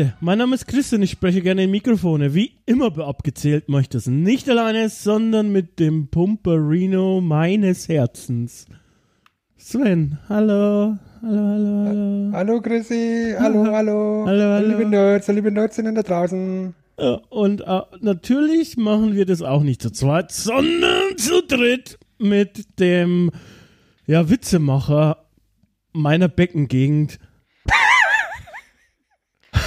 Nächte. Mein Name ist Christian, ich spreche gerne in Mikrofone. Wie immer abgezählt mache ich das nicht alleine, sondern mit dem Pumperino meines Herzens. Sven, hallo, hallo, hallo, hallo. Hallo Chrissy, hallo, hallo. Hallo, hallo. Liebe Nerds, liebe Nerds sind da draußen. Und äh, natürlich machen wir das auch nicht zu zweit, sondern zu dritt mit dem ja, Witzemacher meiner Beckengegend.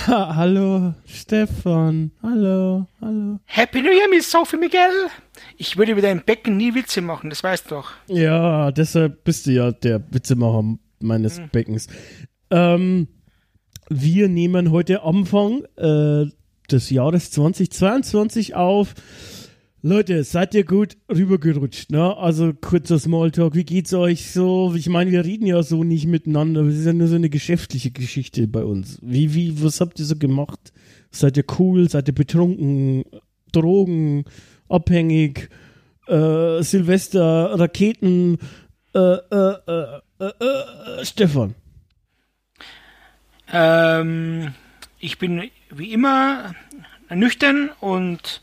Ha, hallo, Stefan. Hallo, hallo. Happy New Year, Miss Sophie Miguel. Ich würde über dein Becken nie Witze machen, das weißt du doch. Ja, deshalb bist du ja der Witzemacher meines Beckens. Ähm, wir nehmen heute Anfang äh, des Jahres 2022 auf. Leute, seid ihr gut rübergerutscht, ne? Also kurzer Smalltalk, wie geht's euch so? Ich meine, wir reden ja so nicht miteinander, es ist ja nur so eine geschäftliche Geschichte bei uns. Wie, wie, was habt ihr so gemacht? Seid ihr cool? Seid ihr betrunken? Drogen? Abhängig? Äh, Silvester? Raketen? Äh, äh, äh, äh, äh, Stefan. Ähm, ich bin wie immer nüchtern und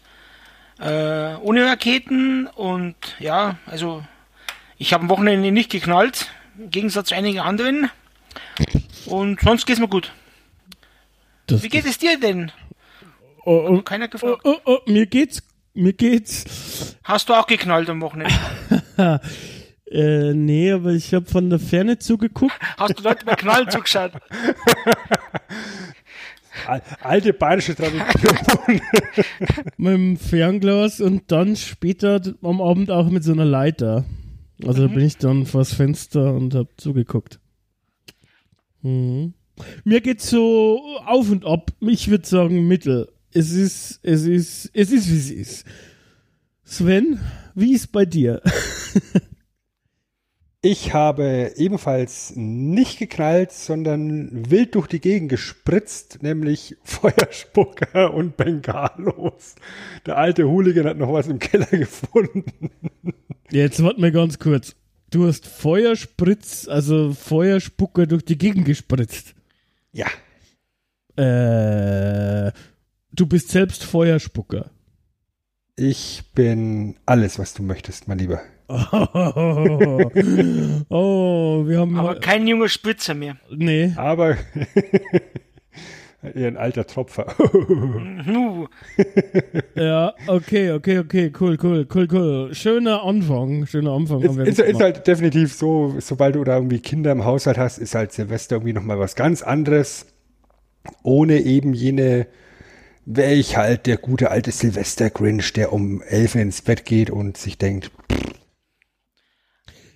äh, ohne Raketen und ja, also ich habe am Wochenende nicht geknallt, im Gegensatz zu einigen anderen. Und sonst geht's mir gut. Das, Wie geht es dir denn? oh, oh, Keiner oh, gefragt. oh, oh, mir geht's, mir geht's. Hast du auch geknallt am Wochenende? Äh, nee, aber ich habe von der Ferne zugeguckt. Hast du Leute bei Knallen zugeschaut? Al- Alte bayerische Tradition. mit dem Fernglas und dann später am Abend auch mit so einer Leiter. Also da bin ich dann vors Fenster und hab zugeguckt. Mhm. Mir geht's so auf und ab. Ich würde sagen mittel. Es ist, es ist, es ist wie es ist. Sven, wie ist bei dir? Ich habe ebenfalls nicht geknallt, sondern wild durch die Gegend gespritzt, nämlich Feuerspucker und Bengalos. Der alte Hooligan hat noch was im Keller gefunden. Jetzt warte mal ganz kurz. Du hast Feuerspritz, also Feuerspucker durch die Gegend gespritzt. Ja, Äh, du bist selbst Feuerspucker. ich bin alles, was du möchtest, mein Lieber. Oh, wir haben. Aber kein junger Spritzer mehr. nee. Aber eher ein alter Tropfer. Nu, Ja, okay, okay, okay, cool, cool, cool, cool. Schöner Anfang, schöner Anfang. Ist, ist, ist halt definitiv so, sobald du da irgendwie Kinder im Haushalt hast, ist halt Silvester irgendwie nochmal was ganz anderes. Ohne eben jene, welch halt der gute alte Silvester-Grinch, der um elf ins Bett geht und sich denkt,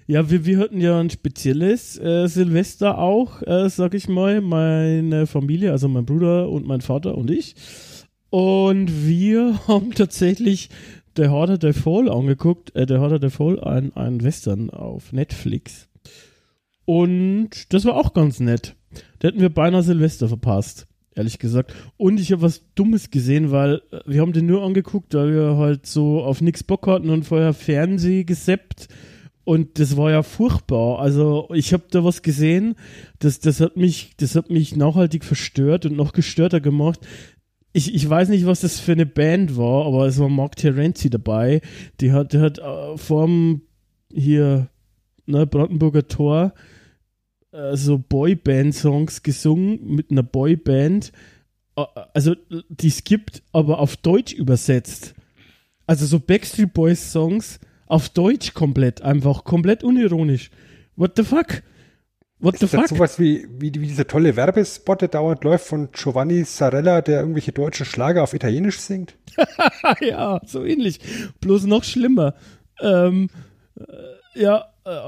Ja, wir, wir hatten ja ein spezielles äh, Silvester auch, äh, sag ich mal. Meine Familie, also mein Bruder und mein Vater und ich. Und wir haben tatsächlich The Harder the Fall angeguckt. Äh, The Harder the Fall, ein, ein Western auf Netflix. Und das war auch ganz nett. Da hätten wir beinahe Silvester verpasst, ehrlich gesagt. Und ich habe was Dummes gesehen, weil äh, wir haben den nur angeguckt, weil wir halt so auf nix Bock hatten und vorher Fernseh geseppt. Und das war ja furchtbar. Also ich habe da was gesehen, das, das, hat mich, das hat mich nachhaltig verstört und noch gestörter gemacht. Ich, ich weiß nicht, was das für eine Band war, aber es war Mark Terenzi dabei. Die hat, die hat äh, vorm hier, ne, Brandenburger Tor äh, so Boyband-Songs gesungen mit einer Boyband. Äh, also die es gibt, aber auf Deutsch übersetzt. Also so Backstreet Boys Songs auf Deutsch komplett, einfach komplett unironisch. What the fuck? What the ist das fuck? sowas wie, wie, wie dieser tolle Werbespot, der dauernd läuft von Giovanni Sarella, der irgendwelche deutschen Schlager auf Italienisch singt? ja, so ähnlich. Bloß noch schlimmer. Ähm, Äh, ja, äh,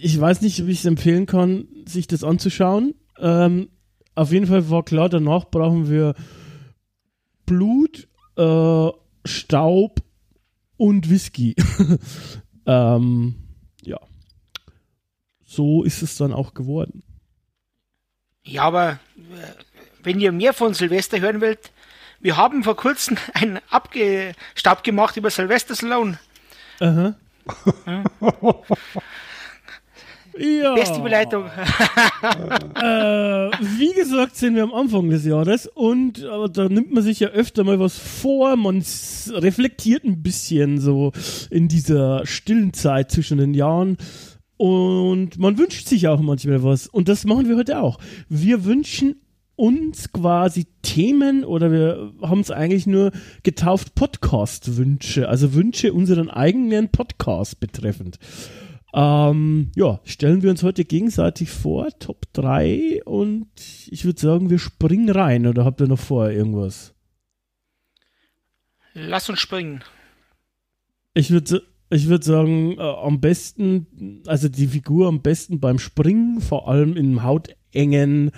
ich weiß nicht, wie ich es empfehlen kann, sich das anzuschauen. Ähm, auf jeden Fall war klar, danach brauchen wir Blut, äh, Staub und Whisky. ähm, ja. So ist es dann auch geworden. Ja, aber äh, wenn ihr mehr von Silvester hören wollt, wir haben vor kurzem einen Abgestab gemacht über Sylvester Stallone. Aha. Ja. Ja. Beste Überleitung. äh, wie gesagt, sind wir am Anfang des Jahres und äh, da nimmt man sich ja öfter mal was vor. Man reflektiert ein bisschen so in dieser stillen Zeit zwischen den Jahren. Und man wünscht sich auch manchmal was. Und das machen wir heute auch. Wir wünschen uns quasi Themen oder wir haben es eigentlich nur getauft Podcast-Wünsche, also Wünsche unseren eigenen Podcast betreffend. Ähm, ja, stellen wir uns heute gegenseitig vor, Top 3 und ich würde sagen, wir springen rein oder habt ihr noch vorher irgendwas? Lass uns springen. Ich würde ich würd sagen, äh, am besten, also die Figur am besten beim Springen, vor allem im hautengen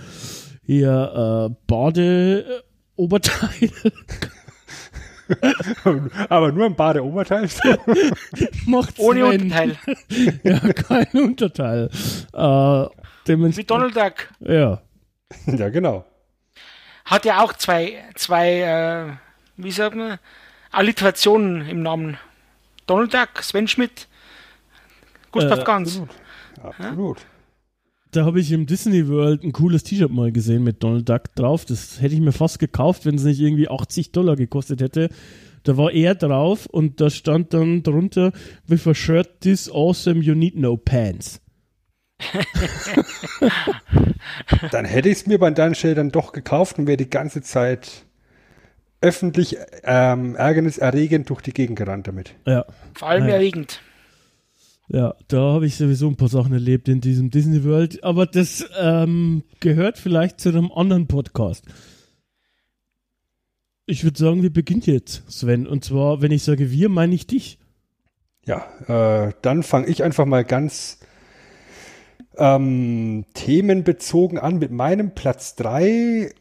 hier äh, Badeoberteil. Aber nur ein Badeoberteil? Macht Ohne Sven. Unterteil. ja, kein Unterteil. Äh, Wie Donald Duck. Ja. Ja, genau. Hat ja auch zwei, zwei äh, wie sagt man, Alliterationen im Namen. Donald Duck, Sven Schmidt, Gustav äh, Ganz. Absolut. absolut. Da habe ich im Disney World ein cooles T-Shirt mal gesehen mit Donald Duck drauf. Das hätte ich mir fast gekauft, wenn es nicht irgendwie 80 Dollar gekostet hätte. Da war er drauf und da stand dann drunter, with a shirt this awesome, you need no pants. dann hätte ich es mir bei deinen dann doch gekauft und wäre die ganze Zeit öffentlich ähm, ärgerniserregend durch die Gegend gerannt damit. Ja. Vor allem ja. erregend. Ja, da habe ich sowieso ein paar Sachen erlebt in diesem Disney World, aber das ähm, gehört vielleicht zu einem anderen Podcast. Ich würde sagen, wir beginnen jetzt, Sven. Und zwar, wenn ich sage wir, meine ich dich. Ja, äh, dann fange ich einfach mal ganz ähm, themenbezogen an mit meinem Platz 3.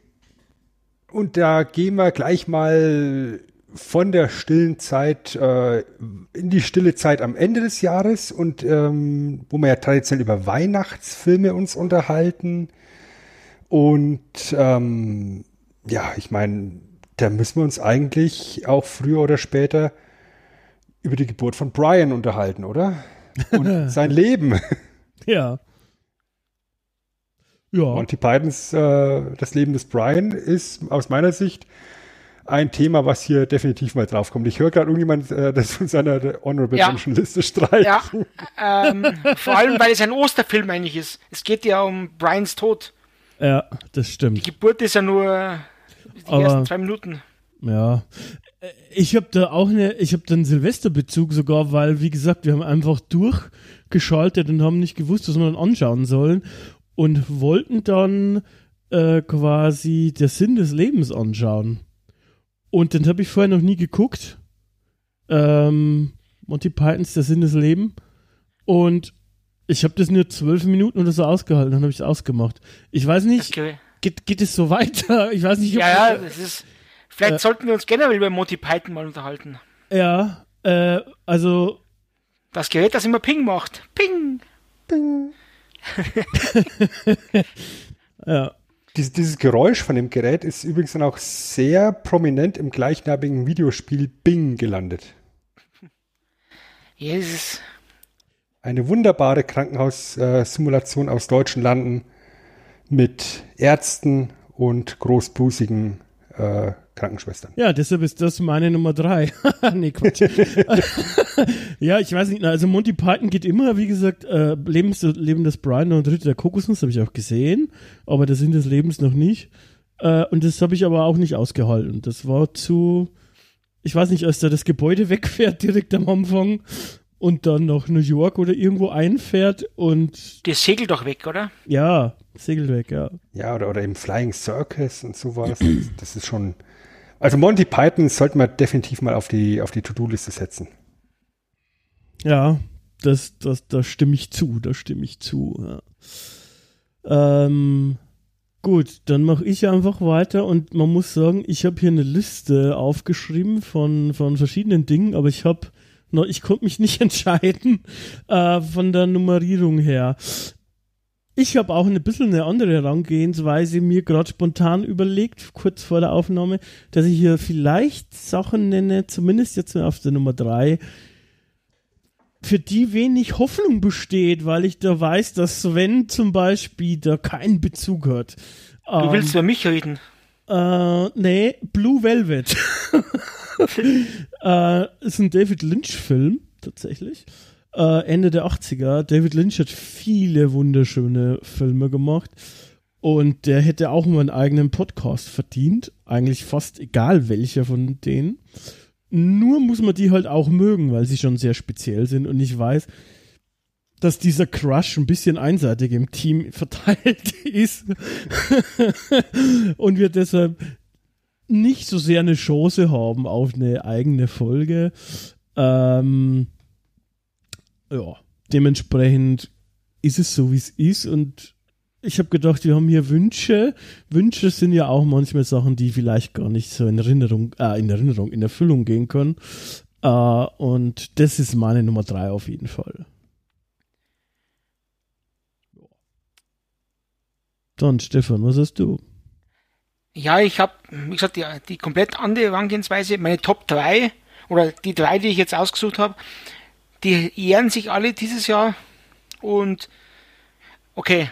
Und da gehen wir gleich mal von der stillen Zeit äh, in die stille Zeit am Ende des Jahres und ähm, wo wir ja traditionell über Weihnachtsfilme uns unterhalten. Und ähm, ja, ich meine, da müssen wir uns eigentlich auch früher oder später über die Geburt von Brian unterhalten, oder? Und sein Leben. Ja. Ja. Monty Pythons äh, Das Leben des Brian ist aus meiner Sicht ein Thema, was hier definitiv mal draufkommt. Ich höre gerade irgendjemand äh, das von seiner Honorable ja. Mention Liste streichen. Ja, ähm, vor allem, weil es ein Osterfilm eigentlich ist. Es geht ja um Brians Tod. Ja, das stimmt. Die Geburt ist ja nur die Aber, ersten zwei Minuten. Ja. Ich habe da auch eine, ich habe da einen Silvesterbezug sogar, weil, wie gesagt, wir haben einfach durchgeschaltet und haben nicht gewusst, was wir dann anschauen sollen und wollten dann äh, quasi der Sinn des Lebens anschauen. Und den habe ich vorher noch nie geguckt. Ähm, Monty Pythons Der Sinn des Lebens. Und ich habe das nur zwölf Minuten oder so ausgehalten, dann habe ich es ausgemacht. Ich weiß nicht, okay. geht, geht es so weiter? Ich weiß nicht, ob Ja, ja, das ist. Vielleicht äh, sollten wir uns generell über Monty Python mal unterhalten. Ja, äh, also. Das Gerät, das immer Ping macht. Ping! Ping! ja. Dies, dieses Geräusch von dem Gerät ist übrigens dann auch sehr prominent im gleichnamigen Videospiel Bing gelandet. Jesus. Eine wunderbare Krankenhaussimulation aus deutschen Landen mit Ärzten und großbusigen äh, Krankenschwestern. Ja, deshalb ist das meine Nummer drei. nee, Quatsch. ja, ich weiß nicht, also Monty Python geht immer, wie gesagt, äh, Lebens, Leben des Brian und Ritter der Kokosnuss habe ich auch gesehen, aber der Sinn des Lebens noch nicht. Äh, und das habe ich aber auch nicht ausgehalten. Das war zu, ich weiß nicht, als da das Gebäude wegfährt direkt am Anfang und dann nach New York oder irgendwo einfährt und. Der segelt doch weg, oder? Ja, segelt weg, ja. Ja, oder, oder im Flying Circus und sowas. das ist schon also Monty Python sollte man definitiv mal auf die, auf die To-Do-Liste setzen. Ja, das, das, da stimme ich zu, da stimme ich zu. Ja. Ähm, gut, dann mache ich einfach weiter und man muss sagen, ich habe hier eine Liste aufgeschrieben von, von verschiedenen Dingen, aber ich habe noch, ich konnte mich nicht entscheiden äh, von der Nummerierung her. Ich habe auch ein bisschen eine andere Herangehensweise mir gerade spontan überlegt, kurz vor der Aufnahme, dass ich hier vielleicht Sachen nenne, zumindest jetzt auf der Nummer drei, für die wenig Hoffnung besteht, weil ich da weiß, dass Sven zum Beispiel da keinen Bezug hat. Du ähm, willst über mich reden? Äh, nee, Blue Velvet. äh, ist ein David Lynch-Film, tatsächlich. Äh, Ende der 80er. David Lynch hat viele wunderschöne Filme gemacht. Und der hätte auch mal einen eigenen Podcast verdient. Eigentlich fast egal welcher von denen. Nur muss man die halt auch mögen, weil sie schon sehr speziell sind. Und ich weiß, dass dieser Crush ein bisschen einseitig im Team verteilt ist. und wir deshalb nicht so sehr eine Chance haben auf eine eigene Folge. Ähm, ja, dementsprechend ist es so, wie es ist. Und ich habe gedacht, wir haben hier Wünsche. Wünsche sind ja auch manchmal Sachen, die vielleicht gar nicht so in Erinnerung, äh, in Erinnerung, in Erfüllung gehen können. Äh, und das ist meine Nummer drei auf jeden Fall. Dann, Stefan, was hast du? Ja, ich habe, wie gesagt, die, die komplett andere Herangehensweise. Meine Top 3 oder die drei, die ich jetzt ausgesucht habe, die ehren sich alle dieses Jahr und okay,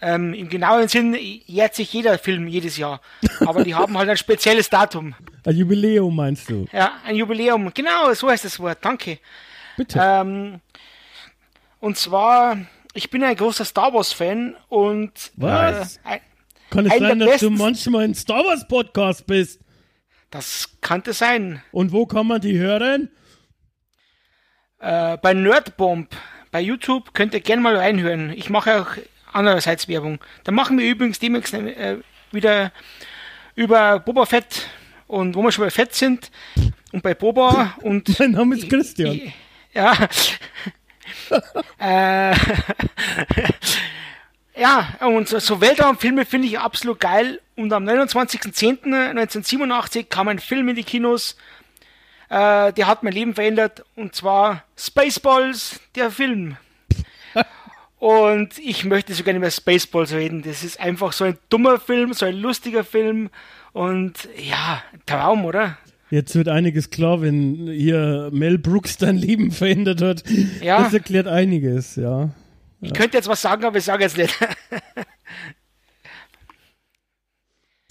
ähm, im genauen Sinn jährt sich jeder Film jedes Jahr, aber die haben halt ein spezielles Datum. Ein Jubiläum meinst du? Ja, ein Jubiläum, genau, so heißt das Wort, danke. Bitte. Ähm, und zwar, ich bin ein großer Star Wars Fan und was? Äh, Kann es sein, dass du manchmal ein Star Wars Podcast bist? Das könnte sein. Und wo kann man die hören? Äh, bei Nerdbomb bei YouTube könnt ihr gerne mal reinhören. Ich mache auch andererseits Werbung. Da machen wir übrigens demnächst äh, wieder über Boba Fett und wo wir schon bei Fett sind und bei Boba und. mein Name ist Christian. Ich, ja. äh, ja, und so, so Weltraumfilme finde ich absolut geil. Und am 29.10.1987 kam ein Film in die Kinos, äh, der hat mein Leben verändert und zwar Spaceballs, der Film. und ich möchte so gerne über Spaceballs reden. Das ist einfach so ein dummer Film, so ein lustiger Film und ja, Traum, oder? Jetzt wird einiges klar, wenn hier Mel Brooks dein Leben verändert hat. Ja. Das erklärt einiges, ja. Ich könnte jetzt was sagen, aber ich sage jetzt nicht.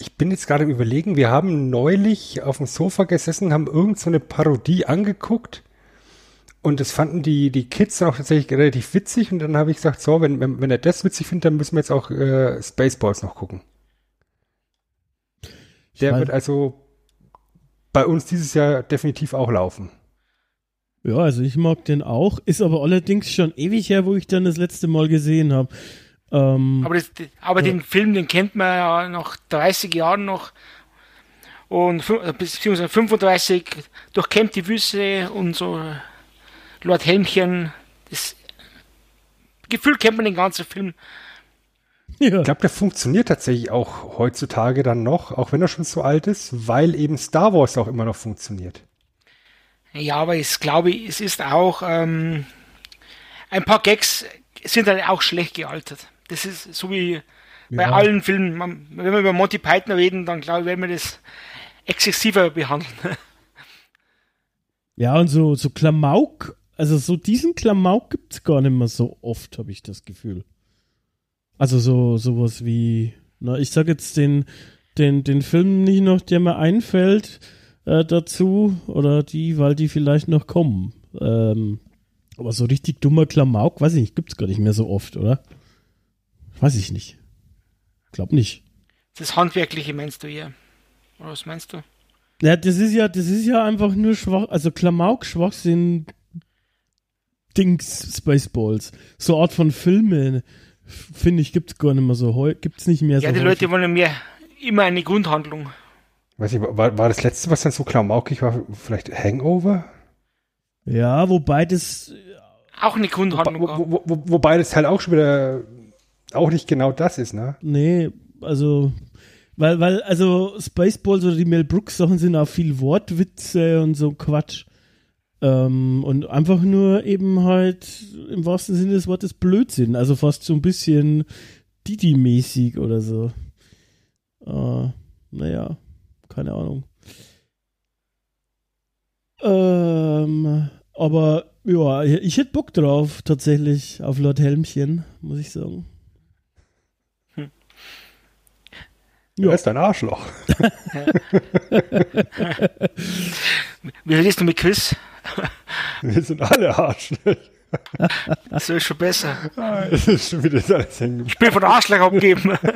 Ich bin jetzt gerade überlegen, wir haben neulich auf dem Sofa gesessen, haben irgend so eine Parodie angeguckt und das fanden die, die Kids auch tatsächlich relativ witzig und dann habe ich gesagt, so, wenn, wenn, wenn er das witzig findet, dann müssen wir jetzt auch äh, Spaceballs noch gucken. Der wird also bei uns dieses Jahr definitiv auch laufen. Ja, also ich mag den auch, ist aber allerdings schon ewig her, wo ich den das letzte Mal gesehen habe. Ähm, aber das, aber ja. den Film, den kennt man ja nach 30 Jahren noch. Und äh, beziehungsweise 35 durchkämmt die Wüste und so Lord Helmchen. Das Gefühl kennt man den ganzen Film. Ja. Ich glaube, der funktioniert tatsächlich auch heutzutage dann noch, auch wenn er schon so alt ist, weil eben Star Wars auch immer noch funktioniert. Ja, aber ich glaube, es ist auch ähm, ein paar Gags sind dann auch schlecht gealtert. Das ist so wie bei ja. allen Filmen. Man, wenn wir über Monty Python reden, dann glaube ich, werden wir das exzessiver behandeln. Ja, und so, so Klamauk, also so diesen Klamauk gibt es gar nicht mehr so oft, habe ich das Gefühl. Also so sowas wie, na, ich sag jetzt den, den, den Film nicht noch, der mir einfällt äh, dazu, oder die, weil die vielleicht noch kommen. Ähm, aber so richtig dummer Klamauk, weiß ich nicht, gibt's gar nicht mehr so oft, oder? Weiß ich nicht. Glaub nicht. Das Handwerkliche meinst du hier? Oder was meinst du? Ja, das ist ja, das ist ja einfach nur schwach, also Klamauk, Schwachsinn, Dings, Spaceballs. So Art von Filme, finde ich, gibt's gar nicht mehr so, gibt's nicht mehr ja, so. Ja, die häufig. Leute wollen mehr, immer eine Grundhandlung. Weiß ich, war, war das letzte, was dann so klamaukig war, vielleicht Hangover? Ja, wobei das Auch eine Grundhandlung wo, wo, wo, wobei das halt auch schon wieder auch nicht genau das ist, ne? Nee, also, weil, weil, also Spaceballs oder die Mel Brooks Sachen sind auch viel Wortwitze und so Quatsch. Ähm, und einfach nur eben halt im wahrsten Sinne des Wortes Blödsinn. Also fast so ein bisschen Didi-mäßig oder so. Äh, naja, keine Ahnung. Ähm, aber ja, ich hätte Bock drauf, tatsächlich, auf Lord Helmchen, muss ich sagen. Ja. Er ist ein Arschloch. Wie redest du mit Quiz? Wir sind alle Arschlöcher. Das ist schon besser. Es ist schon wieder alles hängen. Ich bin von Arschloch abgeben.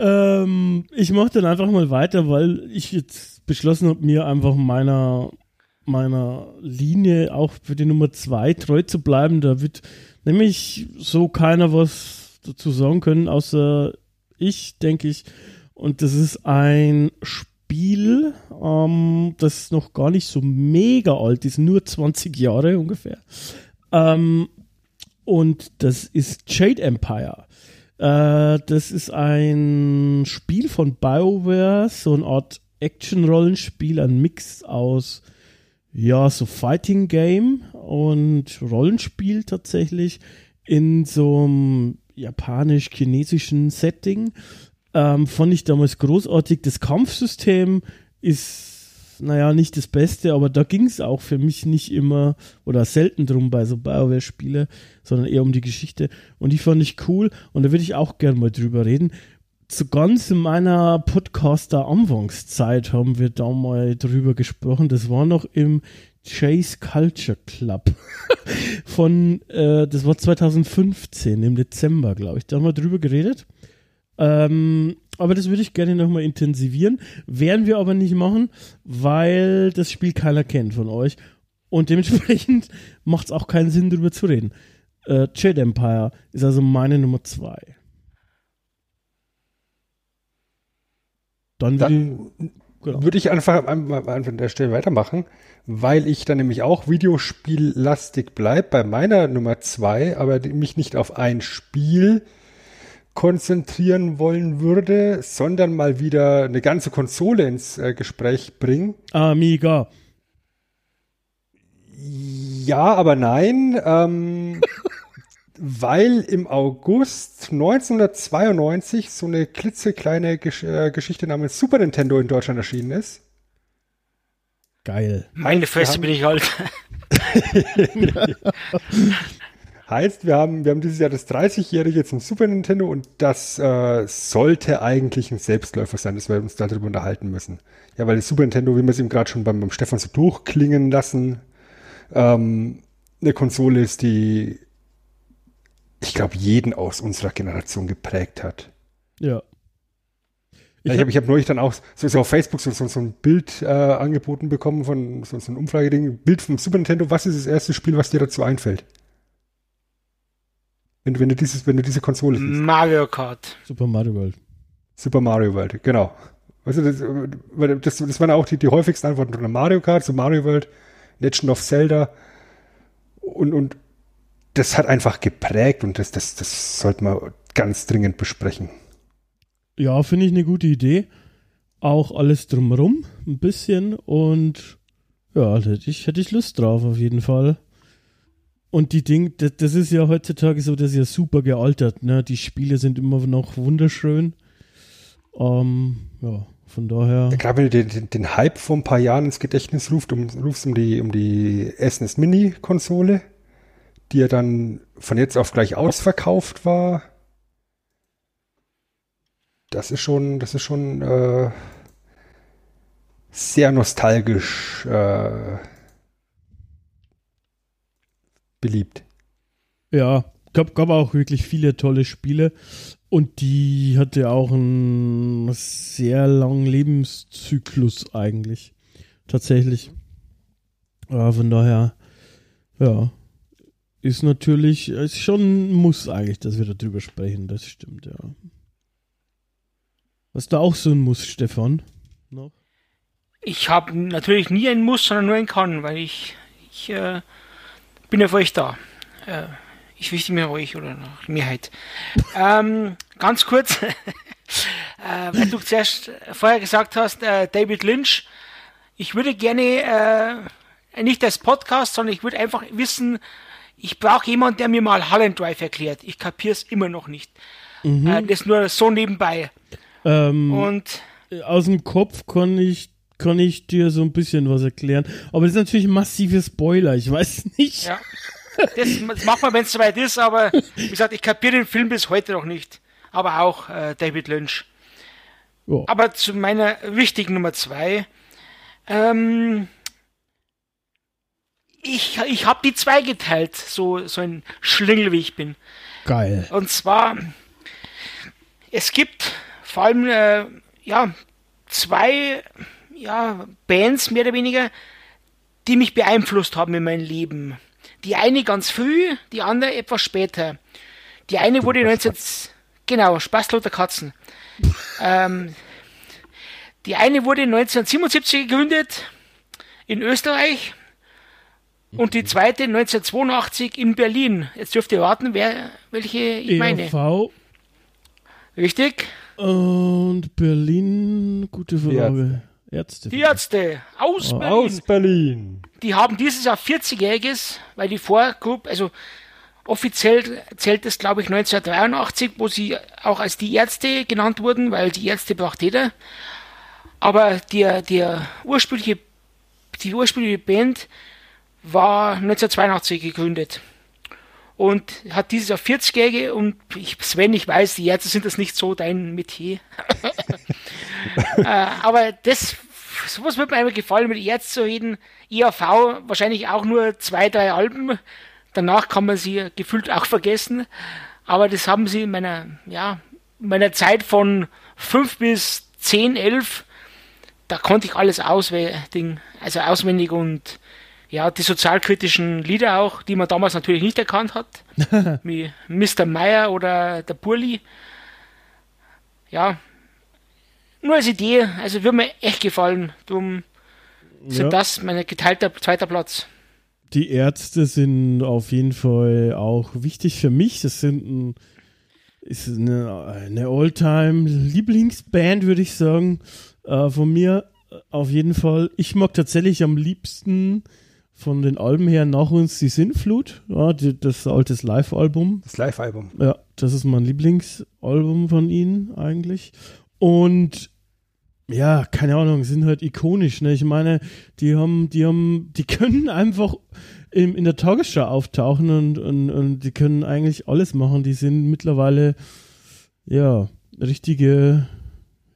Ähm, ich mache dann einfach mal weiter, weil ich jetzt beschlossen habe, mir einfach meiner, meiner Linie auch für die Nummer zwei treu zu bleiben. Da wird nämlich so keiner was dazu sagen können, außer ich, denke ich. Und das ist ein Spiel, ähm, das noch gar nicht so mega alt ist, nur 20 Jahre ungefähr. Ähm, und das ist Jade Empire. Äh, das ist ein Spiel von BioWare, so eine Art Action-Rollenspiel, ein Mix aus, ja, so Fighting Game und Rollenspiel tatsächlich in so einem japanisch-chinesischen Setting. Ähm, fand ich damals großartig. Das Kampfsystem ist, naja, nicht das Beste, aber da ging es auch für mich nicht immer oder selten drum bei so BioWare-Spiele, sondern eher um die Geschichte. Und die fand ich cool und da würde ich auch gern mal drüber reden. Zu ganz in meiner Podcaster-Anfangszeit haben wir da mal drüber gesprochen. Das war noch im Chase Culture Club von, äh, das war 2015, im Dezember, glaube ich. Da haben wir drüber geredet. Ähm, aber das würde ich gerne nochmal intensivieren. Werden wir aber nicht machen, weil das Spiel keiner kennt von euch. Und dementsprechend macht es auch keinen Sinn, darüber zu reden. Äh, Jade Empire ist also meine Nummer zwei. Dann, Dann genau. würde ich einfach an, der Stelle weitermachen, weil ich dann nämlich auch Videospiellastig bleibe bei meiner Nummer zwei, aber mich nicht auf ein Spiel konzentrieren wollen würde, sondern mal wieder eine ganze Konsole ins äh, Gespräch bringen. Amiga. Ja, aber nein, ähm, weil im August 1992 so eine klitzekleine Gesch äh, Geschichte namens Super Nintendo in Deutschland erschienen ist. Geil. Meine Fresse bin ich alt. Heißt, wir haben, wir haben dieses Jahr das 30-jährige zum Super Nintendo und das äh, sollte eigentlich ein Selbstläufer sein, dass wir uns darüber unterhalten müssen. Ja, weil das Super Nintendo, wie wir es eben gerade schon beim, beim Stefan so durchklingen lassen, ähm, eine Konsole ist, die ich glaube, jeden aus unserer Generation geprägt hat. Ja. Ich, ich habe ich hab neulich dann auch so, so auf Facebook so, so, so ein Bild äh, angeboten bekommen von so, so ein Umfrageding, Bild vom Super Nintendo. Was ist das erste Spiel, was dir dazu einfällt? Wenn, du- wenn du dieses, wenn du diese Konsole siehst. Mario Kart. Super Mario World. Super Mario World, genau. Weißt du, das, das, das waren auch die, die häufigsten Antworten drunter. Mario Kart, so Mario World, Legend of Zelda und, und das hat einfach geprägt und das, das, das sollte man ganz dringend besprechen. Ja, finde ich eine gute Idee. Auch alles drumherum, ein bisschen. Und ja, hätte ich, hätte ich Lust drauf, auf jeden Fall. Und die Dinge, das, das ist ja heutzutage so, das ist ja super gealtert, ne? Die Spiele sind immer noch wunderschön. Ähm, ja, von daher. Gerade wenn du den, den, den Hype vor ein paar Jahren ins Gedächtnis rufst, um, rufst um die, um die SNES Mini Konsole, die ja dann von jetzt auf gleich ausverkauft war. Das ist schon, das ist schon äh, sehr nostalgisch äh, beliebt. Ja, gab, gab auch wirklich viele tolle Spiele. Und die hatte auch einen sehr langen Lebenszyklus eigentlich. Tatsächlich. Ja, von daher, ja, ist natürlich, ist schon ein Muss eigentlich, dass wir darüber sprechen. Das stimmt, ja. Hast du auch so ein Muss, Stefan? Noch? ich habe natürlich nie ein Muss, sondern nur ein Kann, weil ich, ich äh, bin ja für euch da. Äh, ich wichtig mir euch oder nach Mehrheit. ähm, ganz kurz, äh, weil du zuerst vorher gesagt hast, äh, David Lynch, ich würde gerne äh, nicht als Podcast, sondern ich würde einfach wissen, ich brauche jemanden, der mir mal Holland Drive erklärt. Ich kapiere es immer noch nicht. Mhm. Äh, das nur so nebenbei. Ähm, Und aus dem Kopf kann ich kann ich dir so ein bisschen was erklären. Aber das ist natürlich ein massiver Spoiler, ich weiß nicht. Ja. Das, das macht man, wenn es soweit ist, aber wie gesagt, ich kapiere den Film bis heute noch nicht. Aber auch äh, David Lynch. Oh. Aber zu meiner wichtigen Nummer zwei. Ähm, ich ich habe die zwei geteilt, so, so ein Schlingel wie ich bin. Geil. Und zwar, es gibt vor allem äh, ja, zwei ja, Bands mehr oder weniger, die mich beeinflusst haben in meinem Leben. Die eine ganz früh, die andere etwas später. Die eine wurde 19... Genau, Spaßloter Katzen. ähm, die eine wurde 1977 gegründet in Österreich und die zweite 1982 in Berlin. Jetzt dürft ihr warten, wer, welche ich ERV. meine. Richtig. Und Berlin, gute Frage. Ärzte. Die Ärzte aus, oh, Berlin. aus Berlin. Die haben dieses Jahr 40-jähriges, weil die Vorgruppe, also offiziell zählt es glaube ich 1983, wo sie auch als die Ärzte genannt wurden, weil die Ärzte braucht jeder. Aber der, der ursprüngliche, die ursprüngliche Band war 1982 gegründet und hat dieses Jahr 40-Jährige und ich, Sven, ich weiß, die Ärzte sind das nicht so dein Metier. äh, aber das, sowas wird mir einfach gefallen, mit Ärzten zu reden. IAV wahrscheinlich auch nur zwei, drei Alben. Danach kann man sie gefühlt auch vergessen. Aber das haben sie in meiner, ja, meiner Zeit von fünf bis zehn, elf, da konnte ich alles auswendig, also auswendig und ja, die sozialkritischen Lieder auch, die man damals natürlich nicht erkannt hat, wie Mr. Meyer oder der Burli. Ja, nur als Idee, also würde mir echt gefallen. Darum sind ja. das mein geteilter zweiter Platz. Die Ärzte sind auf jeden Fall auch wichtig für mich. Das sind ein, ist eine, eine All-Time-Lieblingsband, würde ich sagen. Äh, von mir auf jeden Fall. Ich mag tatsächlich am liebsten von den Alben her nach uns die Sinnflut, ja, die, das altes Live-Album. Das Live-Album. Ja, das ist mein Lieblingsalbum von ihnen eigentlich. Und ja, keine Ahnung, sind halt ikonisch. Ne? Ich meine, die haben, die haben, die können einfach in, in der Tagesschau auftauchen und, und, und die können eigentlich alles machen. Die sind mittlerweile ja richtige,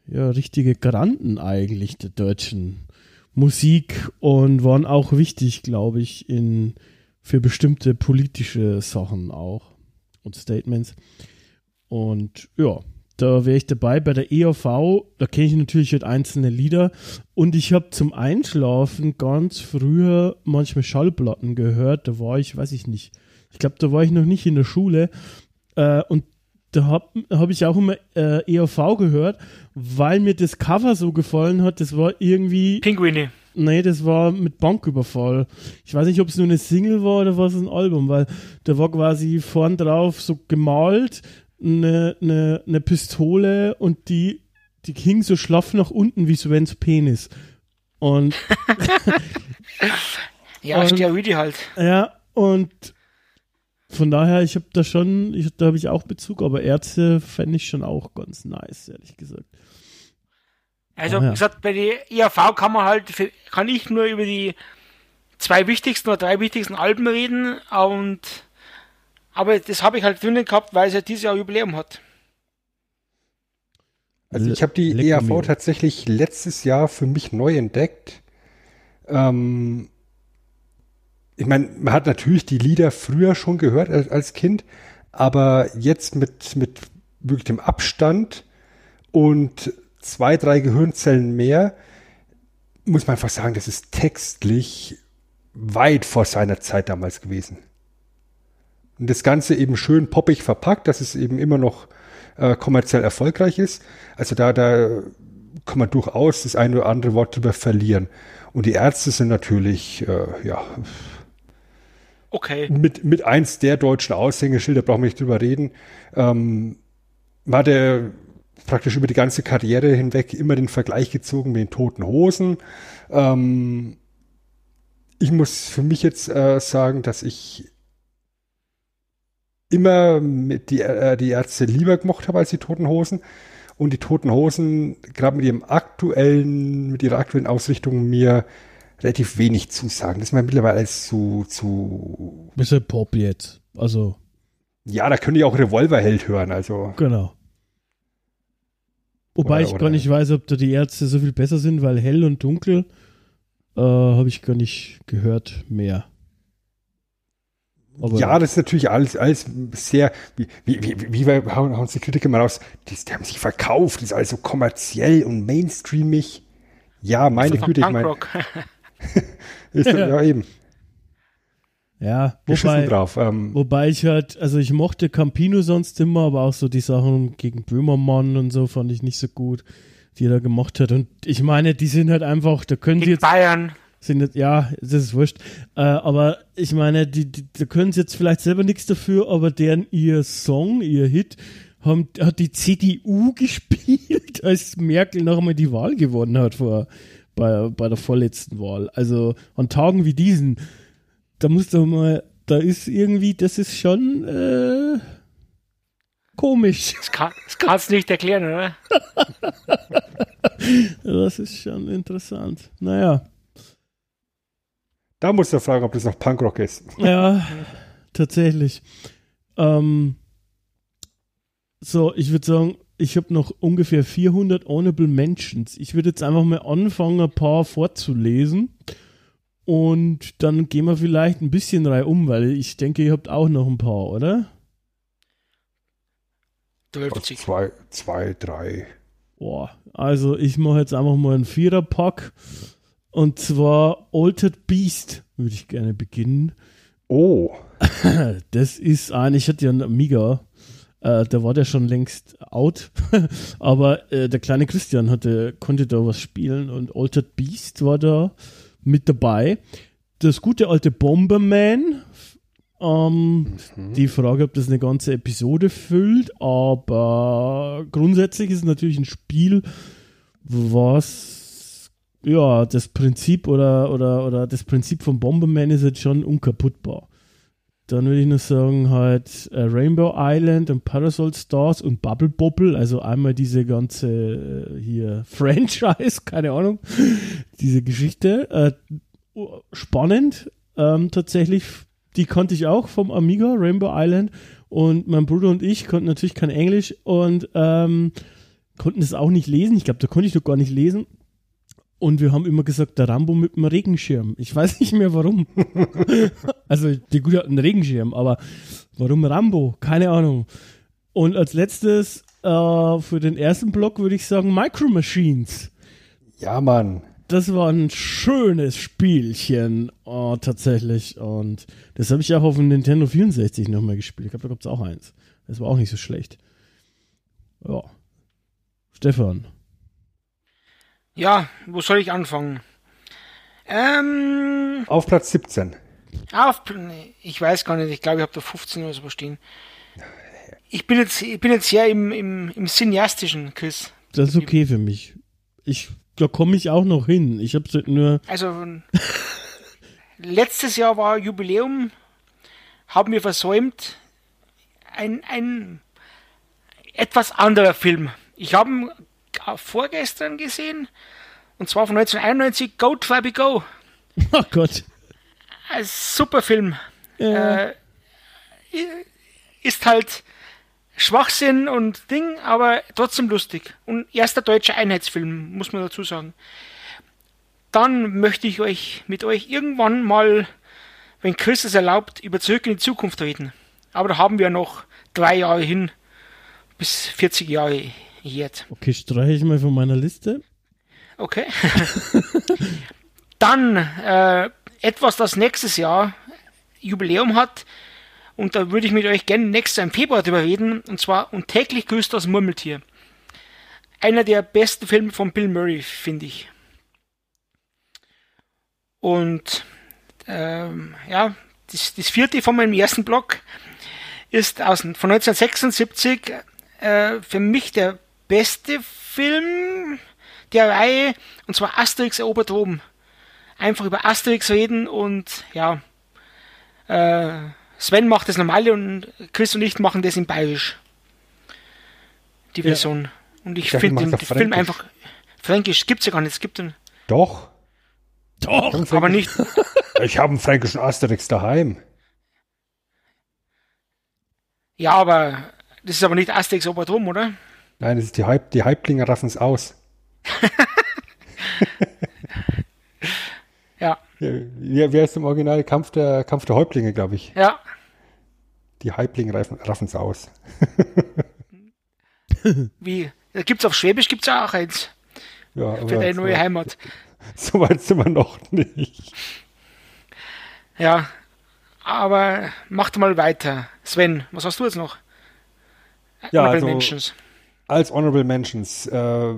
ja richtige Garanten eigentlich der deutschen Musik und waren auch wichtig, glaube ich, in für bestimmte politische Sachen auch und Statements. Und ja, da wäre ich dabei. Bei der EOV, da kenne ich natürlich halt einzelne Lieder. Und ich habe zum Einschlafen ganz früher manchmal Schallplatten gehört. Da war ich, weiß ich nicht. Ich glaube, da war ich noch nicht in der Schule. Äh, und da habe hab ich auch immer äh, EOV gehört, weil mir das Cover so gefallen hat. Das war irgendwie. Pinguine. Nee, das war mit Banküberfall. Ich weiß nicht, ob es nur eine Single war oder was ein Album, weil da war quasi vorn drauf so gemalt eine, eine, eine Pistole und die, die hing so schlaff nach unten wie Svens Penis. Und. ja, Steroide halt. Ja, und von daher, ich habe da schon, ich, da habe ich auch Bezug, aber Ärzte fände ich schon auch ganz nice, ehrlich gesagt. Also, ah, ja. wie gesagt, bei der IAV kann man halt, kann ich nur über die zwei wichtigsten oder drei wichtigsten Alben reden und aber das habe ich halt drinnen gehabt, weil es ja dieses Jahr Jubiläum hat. Also ich habe die EAV mir. tatsächlich letztes Jahr für mich neu entdeckt. Ähm, ich meine, man hat natürlich die Lieder früher schon gehört als, als Kind, aber jetzt mit, mit wirklich dem Abstand und zwei, drei Gehirnzellen mehr, muss man einfach sagen, das ist textlich weit vor seiner Zeit damals gewesen. Und das Ganze eben schön poppig verpackt, dass es eben immer noch äh, kommerziell erfolgreich ist. Also da, da kann man durchaus das eine oder andere Wort drüber verlieren. Und die Ärzte sind natürlich, äh, ja, Okay. mit, mit eins der deutschen Aushängeschilder, brauchen wir nicht drüber reden. Ähm, war der praktisch über die ganze Karriere hinweg immer den Vergleich gezogen mit den toten Hosen. Ähm, ich muss für mich jetzt äh, sagen, dass ich immer mit die, äh, die Ärzte lieber gemocht habe als die Toten Hosen. Und die Toten Hosen, gerade mit ihrem aktuellen, mit ihrer aktuellen Ausrichtung, mir relativ wenig zusagen. Das ist mir mittlerweile alles zu, zu, Bisschen Pop jetzt. Also, ja, da könnte ich auch Revolverheld hören, also. genau. Wobei Oder- ich oder- gar nicht weiß, ob da die Ärzte so viel besser sind, weil hell und dunkel äh, habe ich gar nicht gehört mehr. Aber ja, das ist natürlich alles, alles sehr, wie, wie, wie, wie wir hauen, hauen uns die Kritiker mal raus, die, die haben sich verkauft, das ist alles so kommerziell und mainstreamig. Ja, meine Güte, ich meine. ist ja. ja eben, ja, wobei, drauf. Ähm, wobei ich halt, also ich mochte Campino sonst immer, aber auch so die Sachen gegen Böhmermann und so fand ich nicht so gut, die er da gemacht hat. Und ich meine, die sind halt einfach, da können sie jetzt Bayern. sind jetzt, ja, das ist wurscht. Äh, aber ich meine, die, die, da können sie jetzt vielleicht selber nichts dafür, aber deren ihr Song, ihr Hit, haben, hat die CDU gespielt, als Merkel noch einmal die Wahl gewonnen hat vor, bei, bei der vorletzten Wahl. Also an Tagen wie diesen, da muss doch mal, da ist irgendwie, das ist schon äh, komisch. Das, kann, das kannst du nicht erklären, oder? Das ist schon interessant. Naja. da musst du fragen, ob das noch Punkrock ist. Ja, tatsächlich. Ähm, so, ich würde sagen, ich habe noch ungefähr 400 Honorable Mentions. Ich würde jetzt einfach mal anfangen, ein paar vorzulesen. Und dann gehen wir vielleicht ein bisschen rein um, weil ich denke, ihr habt auch noch ein paar, oder? 50. Zwei, zwei, drei. Boah, also ich mache jetzt einfach mal einen Viererpack. Und zwar Altered Beast würde ich gerne beginnen. Oh, Das ist ein, ich hatte ja einen Amiga, äh, da war der schon längst out, aber äh, der kleine Christian hatte, konnte da was spielen und Altered Beast war da mit dabei. Das gute alte Bomberman, ähm, die Frage, ob das eine ganze Episode füllt, aber grundsätzlich ist es natürlich ein Spiel, was ja das Prinzip oder, oder, oder das Prinzip von Bomberman ist jetzt schon unkaputtbar. Dann würde ich nur sagen, halt äh, Rainbow Island und Parasol Stars und Bubble Bobble, also einmal diese ganze äh, hier Franchise, keine Ahnung, diese Geschichte. Äh, spannend, ähm, tatsächlich, die kannte ich auch vom Amiga, Rainbow Island. Und mein Bruder und ich konnten natürlich kein Englisch und ähm, konnten es auch nicht lesen. Ich glaube, da konnte ich doch gar nicht lesen. Und wir haben immer gesagt, der Rambo mit dem Regenschirm. Ich weiß nicht mehr warum. also, die gute hat einen Regenschirm, aber warum Rambo? Keine Ahnung. Und als letztes äh, für den ersten Block würde ich sagen Micro Machines. ja, Mann. Das war ein schönes Spielchen, oh, tatsächlich. Und das habe ich auch auf dem Nintendo 64 nochmal gespielt. Ich glaube, da gab es auch eins. Das war auch nicht so schlecht. Ja. Stefan. Ja, wo soll ich anfangen? Ähm, Auf Platz 17. auf, ich weiß gar nicht, ich glaube, ich habe da 15 oder so stehen. Ich bin jetzt, ich bin jetzt sehr im, im, im cineastischen, Chris. Das ist okay für mich. Ich, da komme ich auch noch hin. Ich habe halt nur. Also, letztes Jahr war Jubiläum, haben wir versäumt, ein, ein etwas anderer Film. Ich habe vorgestern gesehen, und zwar von 1991, Go Trabi Go. Oh Gott. Ein super Film. Ja. Äh, ist halt Schwachsinn und Ding, aber trotzdem lustig. Und erster deutscher Einheitsfilm, muss man dazu sagen. Dann möchte ich euch mit euch irgendwann mal, wenn Chris es erlaubt, über Zurück in die Zukunft reden. Aber da haben wir noch drei Jahre hin, bis 40 Jahre jetzt. Okay, streiche ich mal von meiner Liste. Okay. Dann äh, etwas, das nächstes Jahr Jubiläum hat. Und da würde ich mit euch gerne nächstes Jahr im Februar drüber reden. Und zwar Und täglich grüßt das Murmeltier. einer der besten Filme von Bill Murray, finde ich. Und ähm, ja, das, das vierte von meinem ersten Blog ist aus, von 1976 äh, für mich der beste Film der Reihe, und zwar Asterix erobert Rom. Einfach über Asterix reden und ja, äh, Sven macht das normale und Chris und ich machen das in Bayerisch. Die Version. Ja. Und ich, ich finde den, den Film einfach Fränkisch gibt's ja gar nicht. Es gibt einen. Doch. Doch, aber nicht. ich habe einen fränkischen Asterix daheim. Ja, aber das ist aber nicht Asterix Oberdrum, oder? Nein, das ist die, Halb die Halblinge raffen es aus. ja. Wie, wie heißt im Original? Kampf der, Kampf der Häuptlinge, glaube ich. Ja. Die Halblinge raffen es aus. wie? Gibt's auf Schwäbisch gibt's ja auch eins. Ja, Für deine neue Heimat. So weit sind wir noch nicht. Ja, aber mach mal weiter. Sven, was hast du jetzt noch? Ja, also, Mentions. Als Honorable Mentions äh,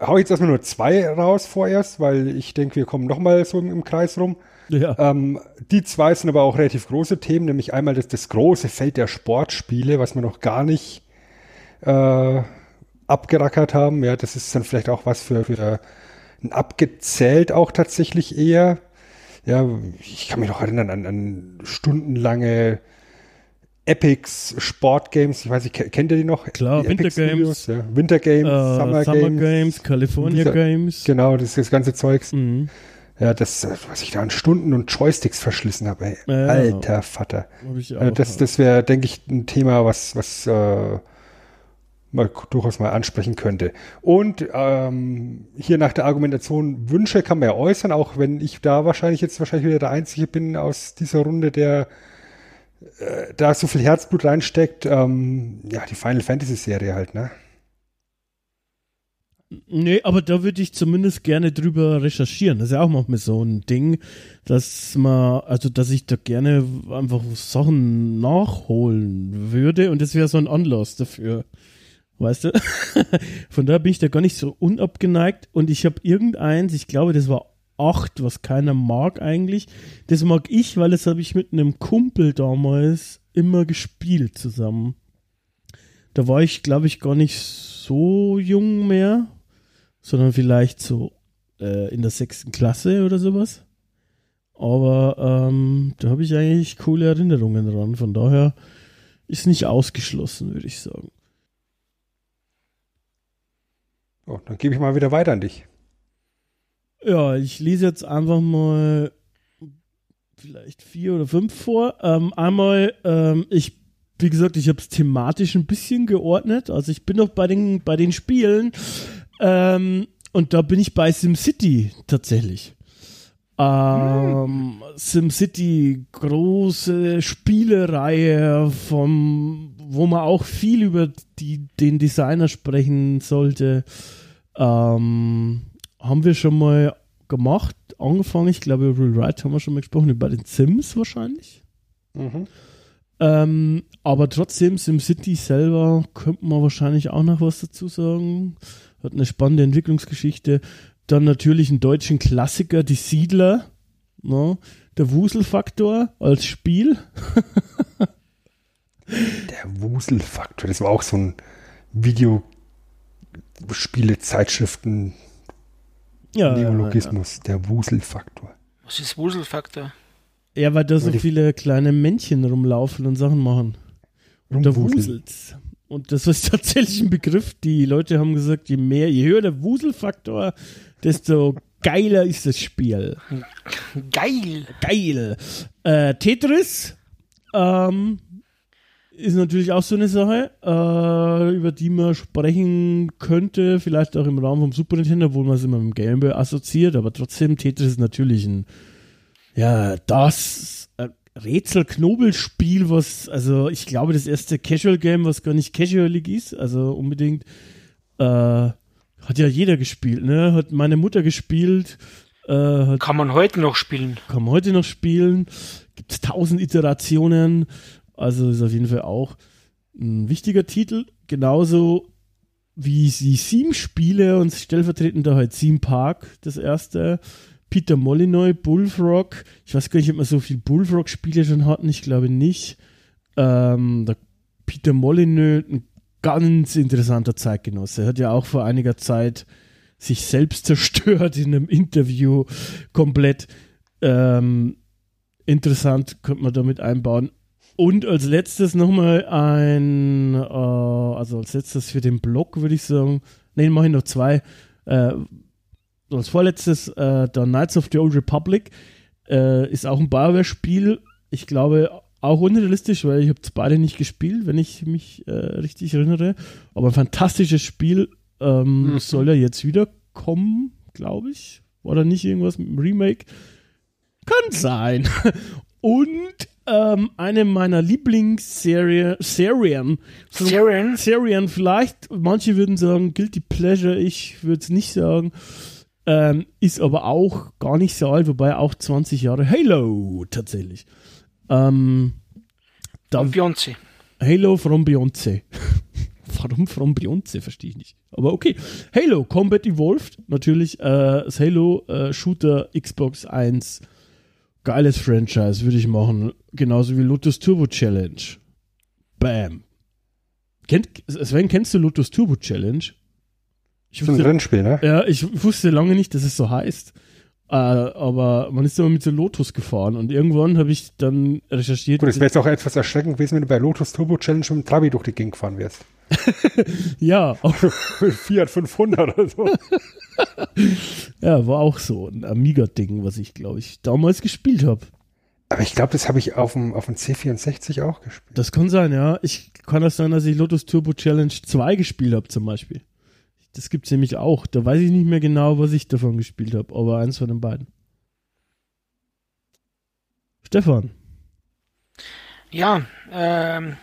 hau ich jetzt erstmal nur zwei raus vorerst, weil ich denke, wir kommen nochmal so im, im, Kreis rum. Ja. Ähm, die zwei sind aber auch relativ große Themen, nämlich einmal das, das große Feld der Sportspiele, was wir noch gar nicht äh, abgerackert haben. Ja, das ist dann vielleicht auch was für, für ein abgezählt auch tatsächlich eher. Ja, ich kann mich noch erinnern an, an stundenlange Epics Sportgames. Ich weiß nicht, kennt ihr die noch? Klar, die Winter Games. Ja. Winter Games, uh, Summer, Summer Games, Games, California dieser, Games. Genau, das ist das ganze Zeugs. Mhm. Ja, das, was ich da an Stunden und Joysticks verschlissen habe, ey. Ja, Alter Vater. Ich also das das wäre, denke ich, ein Thema, was, was äh, mal durchaus mal ansprechen könnte. Und ähm, hier nach der Argumentation Wünsche kann man ja äußern, auch wenn ich da wahrscheinlich jetzt wahrscheinlich wieder der Einzige bin aus dieser Runde, der äh, da so viel Herzblut reinsteckt. Ähm, ja, die Final Fantasy Serie halt, ne? Nee, aber da würde ich zumindest gerne drüber recherchieren. Das ist ja auch manchmal so ein Ding, dass man, also dass ich da gerne einfach Sachen nachholen würde und das wäre so ein Anlass dafür. Weißt du? Von daher bin ich da gar nicht so unabgeneigt und ich habe irgendeins, ich glaube, das war 8, was keiner mag eigentlich. Das mag ich, weil das habe ich mit einem Kumpel damals immer gespielt zusammen. Da war ich, glaube ich, gar nicht so jung mehr, sondern vielleicht so äh, in der sechsten Klasse oder sowas. Aber ähm, da habe ich eigentlich coole Erinnerungen dran. Von daher ist nicht ausgeschlossen, würde ich sagen. Oh, dann gebe ich mal wieder weiter an dich. Ja, ich lese jetzt einfach mal vielleicht vier oder fünf vor. Ähm, einmal, ähm, ich, wie gesagt, ich habe es thematisch ein bisschen geordnet. Also ich bin noch bei den, bei den Spielen ähm, und da bin ich bei SimCity tatsächlich. Ähm, SimCity, große Spielereihe, vom, wo man auch viel über die, den Designer sprechen sollte. Ähm, haben wir schon mal gemacht, angefangen. Ich glaube, über Rewrite haben wir schon mal gesprochen, über den Sims wahrscheinlich. Mhm. Ähm, aber trotzdem, SimCity selber könnte man wahrscheinlich auch noch was dazu sagen. Hat eine spannende Entwicklungsgeschichte. Dann natürlich einen deutschen Klassiker, die Siedler. Ne? Der Wuselfaktor als Spiel. Der Wuselfaktor, das war auch so ein Videospiele-Zeitschriften ja, Neologismus, ja, ja. der Wuselfaktor. Was ist Wuselfaktor? Ja, weil da so viele kleine Männchen rumlaufen und Sachen machen. Und da wuselt's. Und das ist tatsächlich ein Begriff. Die Leute haben gesagt, je mehr, je höher der Wuselfaktor, desto geiler ist das Spiel. Geil. Geil. Äh, Tetris ähm, ist natürlich auch so eine Sache, äh, über die man sprechen könnte, vielleicht auch im Rahmen vom Super Nintendo, obwohl man es immer mit dem Game Boy assoziiert, aber trotzdem Tetris ist natürlich ein, ja, das äh, Rätsel-Knobelspiel, was, also ich glaube, das erste Casual-Game, was gar nicht casualig ist, also unbedingt, äh, hat ja jeder gespielt, ne? Hat meine Mutter gespielt. Äh, kann man heute noch spielen. Kann man heute noch spielen. Gibt es tausend Iterationen. Also ist auf jeden Fall auch ein wichtiger Titel. Genauso wie sie Sieben spiele und stellvertretend da halt Sieben Park, das erste. Peter Molyneux, Bullfrog. Ich weiß gar nicht, ob man so viel Bullfrog-Spiele schon hatten. Ich glaube nicht. Ähm, der Peter Molyneux, ein ganz interessanter Zeitgenosse. Er hat ja auch vor einiger Zeit sich selbst zerstört in einem Interview komplett. Ähm, interessant, könnte man damit einbauen. Und als letztes nochmal ein, äh, also als letztes für den Blog würde ich sagen, nein, mache ich noch zwei. Äh, als vorletztes äh, der Knights of the Old Republic äh, ist auch ein BioWare-Spiel. Ich glaube auch unrealistisch, weil ich habe beide nicht gespielt, wenn ich mich äh, richtig erinnere. Aber ein fantastisches Spiel ähm, mhm. soll ja jetzt wieder kommen, glaube ich. Oder nicht irgendwas mit dem Remake? Kann sein. Und ähm, eine meiner Lieblingsserien, Serien, Serien, Serien vielleicht, manche würden sagen Guilty Pleasure, ich würde es nicht sagen, ähm, ist aber auch gar nicht so alt, wobei auch 20 Jahre Halo tatsächlich. Ähm, da, Beyoncé. Halo from Beyoncé. Warum from Beyoncé? Verstehe ich nicht. Aber okay. Halo Combat Evolved, natürlich äh, das Halo äh, Shooter Xbox 1 Geiles Franchise, würde ich machen. Genauso wie Lotus Turbo Challenge. Bam. Kennt, Sven, kennst du Lotus Turbo Challenge? Ich wusste, ein Rennspiel, ne? Ja, ich wusste lange nicht, dass es so heißt. Äh, aber man ist immer mit so Lotus gefahren und irgendwann habe ich dann recherchiert. Gut, es wäre jetzt auch etwas erschreckend gewesen, wenn du bei Lotus Turbo Challenge mit dem Trabi durch die Gegend gefahren wärst. ja. Fiat 500 oder so. ja, war auch so ein Amiga-Ding, was ich, glaube ich, damals gespielt habe. Aber ich glaube, das habe ich auf dem, auf dem C64 auch gespielt. Das kann sein, ja. Ich kann das sein, dass ich Lotus Turbo Challenge 2 gespielt habe, zum Beispiel. Das gibt es nämlich auch. Da weiß ich nicht mehr genau, was ich davon gespielt habe, aber eins von den beiden. Stefan. Ja, ähm,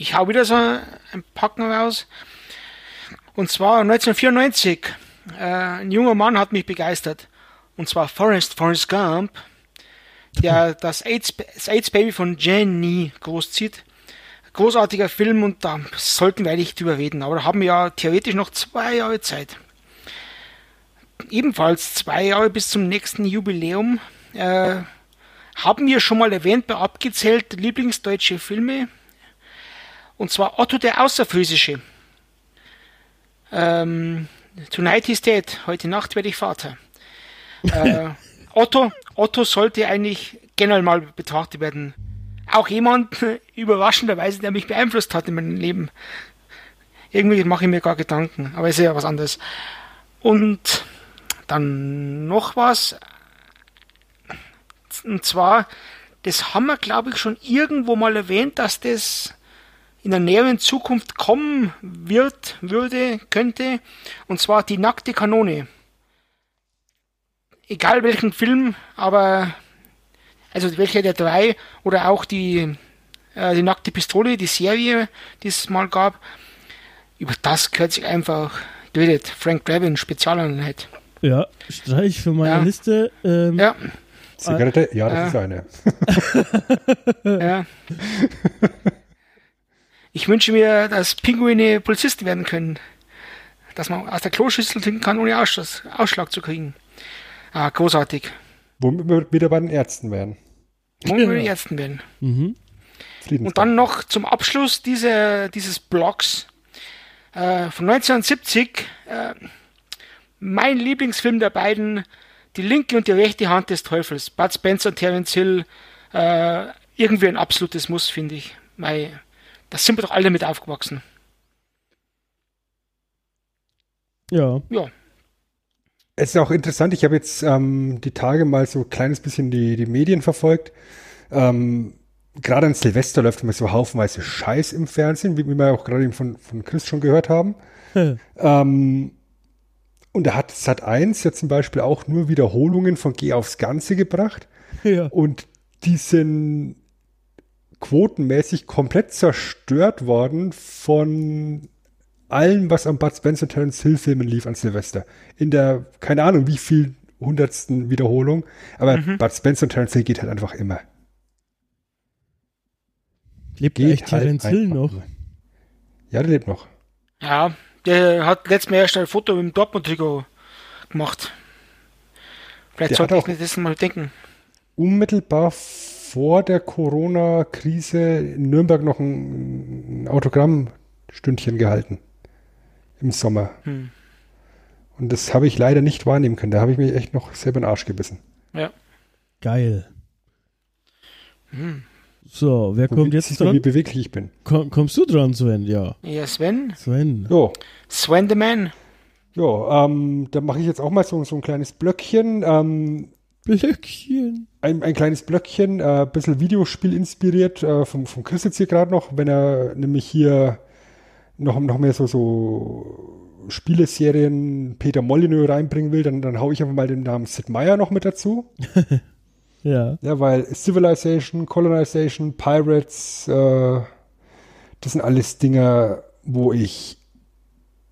ich hau wieder so ein Packen raus. Und zwar 1994 äh, ein junger Mann hat mich begeistert. Und zwar Forrest, Forrest Gump, der das AIDS, das AIDS Baby von Jenny großzieht. Großartiger Film und da sollten wir eigentlich drüber reden. Aber da haben wir ja theoretisch noch zwei Jahre Zeit. Ebenfalls zwei Jahre bis zum nächsten Jubiläum. Äh, haben wir schon mal erwähnt bei abgezählt Lieblingsdeutsche Filme. Und zwar Otto der Außerphysische. Ähm, Tonight is dead. Heute Nacht werde ich Vater. Äh, Otto, Otto sollte eigentlich generell mal betrachtet werden. Auch jemand, überraschenderweise, der mich beeinflusst hat in meinem Leben. Irgendwie mache ich mir gar Gedanken, aber ist ja was anderes. Und dann noch was. Und zwar, das haben wir, glaube ich, schon irgendwo mal erwähnt, dass das in der näheren Zukunft kommen wird, würde, könnte, und zwar die nackte Kanone. Egal welchen Film, aber also welcher der drei oder auch die, äh, die nackte Pistole, die Serie, die es mal gab, über das gehört sich einfach geredet. Frank Drabin, Spezialeinheit. Ja, Streich für meine ja. Liste. Ähm, ja. Zigarette? Ja, das ja. ist eine. ja. Ich wünsche mir, dass Pinguine Polizisten werden können. Dass man aus der Kloschüssel trinken kann, ohne Ausschluss, Ausschlag zu kriegen. Ah, großartig. Womit wir wieder bei den Ärzten werden. Womit wir bei den Ärzten werden. Mhm. Und dann noch zum Abschluss dieser, dieses Blogs äh, von 1970. Äh, mein Lieblingsfilm der beiden, Die linke und die rechte Hand des Teufels. Bud Spencer und Terence Hill. Äh, irgendwie ein absolutes Muss, finde ich. Mein, da sind wir doch alle mit aufgewachsen. Ja. Ja. Es ist auch interessant, ich habe jetzt ähm, die Tage mal so ein kleines bisschen die, die Medien verfolgt. Ähm, gerade an Silvester läuft immer so haufenweise Scheiß im Fernsehen, wie, wie wir auch gerade von, von Chris schon gehört haben. ähm, und da hat Sat 1 ja zum Beispiel auch nur Wiederholungen von Geh aufs Ganze gebracht. Ja. Und die sind quotenmäßig komplett zerstört worden von allem, was am Bud Spencer Terence Hill Filmen lief an Silvester. In der, keine Ahnung, wie viel hundertsten Wiederholung. Aber mhm. Bud Spencer und Terence Hill geht halt einfach immer. Lebt geht Terence halt Hill noch? Ja, der lebt noch. Ja, Der hat letztes Mal erst ein Foto mit dem Dortmund-Trikot gemacht. Vielleicht sollte ich mir das mal denken. Unmittelbar vor der Corona-Krise in Nürnberg noch ein, ein Autogrammstündchen gehalten. Im Sommer. Hm. Und das habe ich leider nicht wahrnehmen können. Da habe ich mich echt noch selber in den Arsch gebissen. Ja. Geil. Hm. So, wer Und kommt jetzt du, wie dran? beweglich ich bin. Komm, kommst du dran, Sven? Ja. Ja, Sven. Sven. Jo, Sven the Man. ja ähm, da mache ich jetzt auch mal so, so ein kleines Blöckchen. Ähm, Blöckchen. ein, ein kleines Blöckchen, äh, bisschen Videospiel inspiriert, äh, vom, vom Chris jetzt hier gerade noch, wenn er nämlich hier noch, noch mehr so, so Spieleserien Peter Molyneux reinbringen will, dann, dann hau ich einfach mal den Namen Sid Meier noch mit dazu. Ja. Ja, weil Civilization, Colonization, Pirates, äh, das sind alles Dinger, wo ich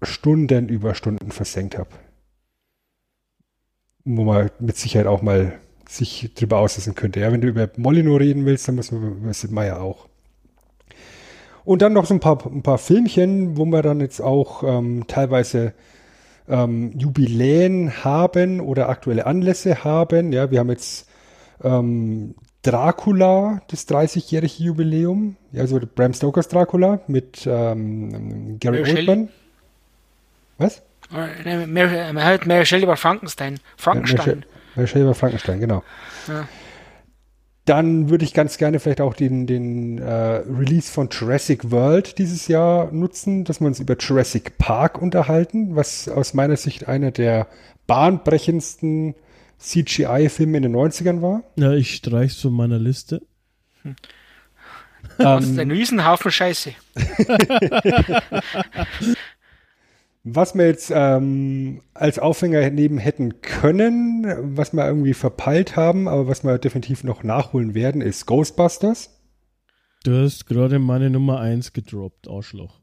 Stunden über Stunden versenkt habe. Wo man mit Sicherheit auch mal sich drüber auslassen könnte. Ja, wenn du über Molino reden willst, dann muss man über Sid Meier auch. Und dann noch so ein paar, ein paar Filmchen, wo wir dann jetzt auch ähm, teilweise ähm, Jubiläen haben oder aktuelle Anlässe haben. Ja, wir haben jetzt ähm, Dracula, das 30-jährige Jubiläum, ja, also Bram Stokers Dracula mit ähm, Gary. Oldman. Was? Mary, man hört Mary Shelley über Frankenstein. Frankenstein. Mary Shelley war Frankenstein, genau. Ja. Dann würde ich ganz gerne vielleicht auch den, den äh, Release von Jurassic World dieses Jahr nutzen, dass wir uns über Jurassic Park unterhalten, was aus meiner Sicht einer der bahnbrechendsten CGI-Filme in den 90ern war. Ja, ich streich's von meiner Liste. Das ist Ähm, ein Riesenhaufen Scheiße. Was wir jetzt ähm, als Aufhänger neben hätten können, was wir irgendwie verpeilt haben, aber was wir definitiv noch nachholen werden, ist Ghostbusters. Du hast gerade meine Nummer 1 gedroppt, Arschloch.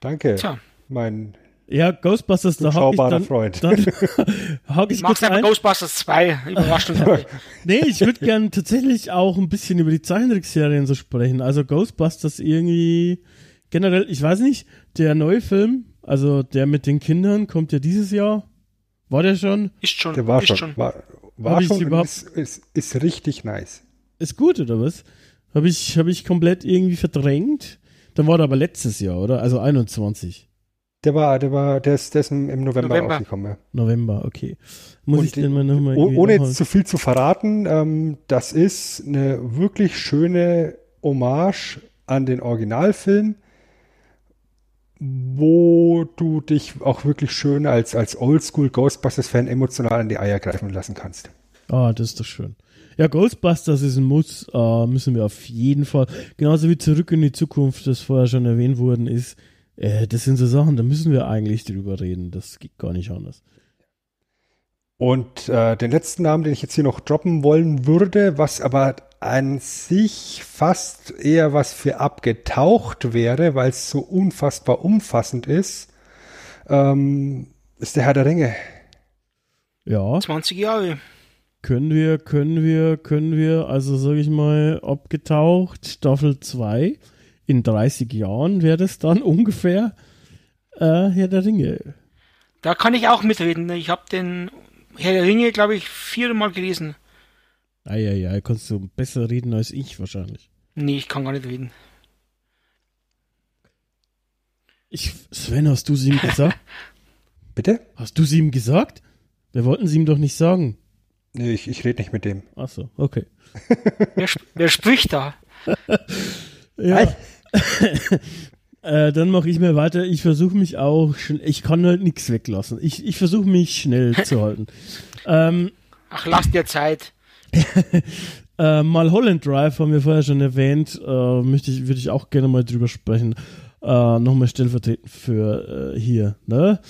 Danke, Tja. mein Ja, Ghostbusters, da hab ich schaubarer dann, Freund. dann hake ich kurz Machst einfach ein. Ghostbusters 2. Überraschend. Nee, ich würde gern tatsächlich auch ein bisschen über die Zeichentrickserien so sprechen. Also Ghostbusters irgendwie generell, ich weiß nicht, der neue Film, also der mit den Kindern, kommt ja dieses Jahr. War der schon? ist schon. Der war ist schon, war, war schon überhaupt- ist, ist, ist richtig nice. Ist gut, oder was? Habe ich, hab ich komplett irgendwie verdrängt. Dann war der aber letztes Jahr, oder? Also 21. Der war, der war, der ist, der ist im November, November. rausgekommen. Ja. November, okay. Muss Und ich den mal nochmal Oh, ohne jetzt zu viel zu verraten, ähm, das ist eine wirklich schöne Hommage an den Originalfilm, wo du dich auch wirklich schön als, als Oldschool Ghostbusters-Fan emotional an die Eier greifen lassen kannst. Ah, das ist doch schön. Ja, Ghostbusters ist ein Muss, äh, müssen wir auf jeden Fall, genauso wie Zurück in die Zukunft, das vorher schon erwähnt worden ist, äh, das sind so Sachen, da müssen wir eigentlich drüber reden, das geht gar nicht anders. Und äh, den letzten Namen, den ich jetzt hier noch droppen wollen würde, was aber an sich fast eher was für abgetaucht wäre, weil es so unfassbar umfassend ist, ähm, ist der Herr der Ringe. Ja, 20 Jahre. können wir, können wir, können wir, also sage ich mal, abgetaucht, Staffel 2, in 30 Jahren wäre das dann ungefähr äh, Herr der Ringe. Da kann ich auch mitreden. Ich habe den Herr der Ringe, glaube ich, viermal gelesen. Eieiei, kannst du besser reden als ich wahrscheinlich. Nee, ich kann gar nicht reden. Ich, Sven, hast du sie ihm gesagt? Bitte? Hast du sie ihm gesagt? Wir wollten sie ihm doch nicht sagen. Nee, ich, ich rede nicht mit dem. Ach so, okay. Wer, sp wer spricht da? Ja. äh, dann mache ich mal weiter. Ich versuche mich auch, ich kann halt nichts weglassen. Ich, ich versuche mich schnell zu halten. Ähm, Ach, lass dir Zeit. äh, mal Holland Drive haben wir vorher schon erwähnt. Äh, möchte ich, würde ich auch gerne mal drüber sprechen. Äh, Nochmal stellvertretend für äh, hier, ne?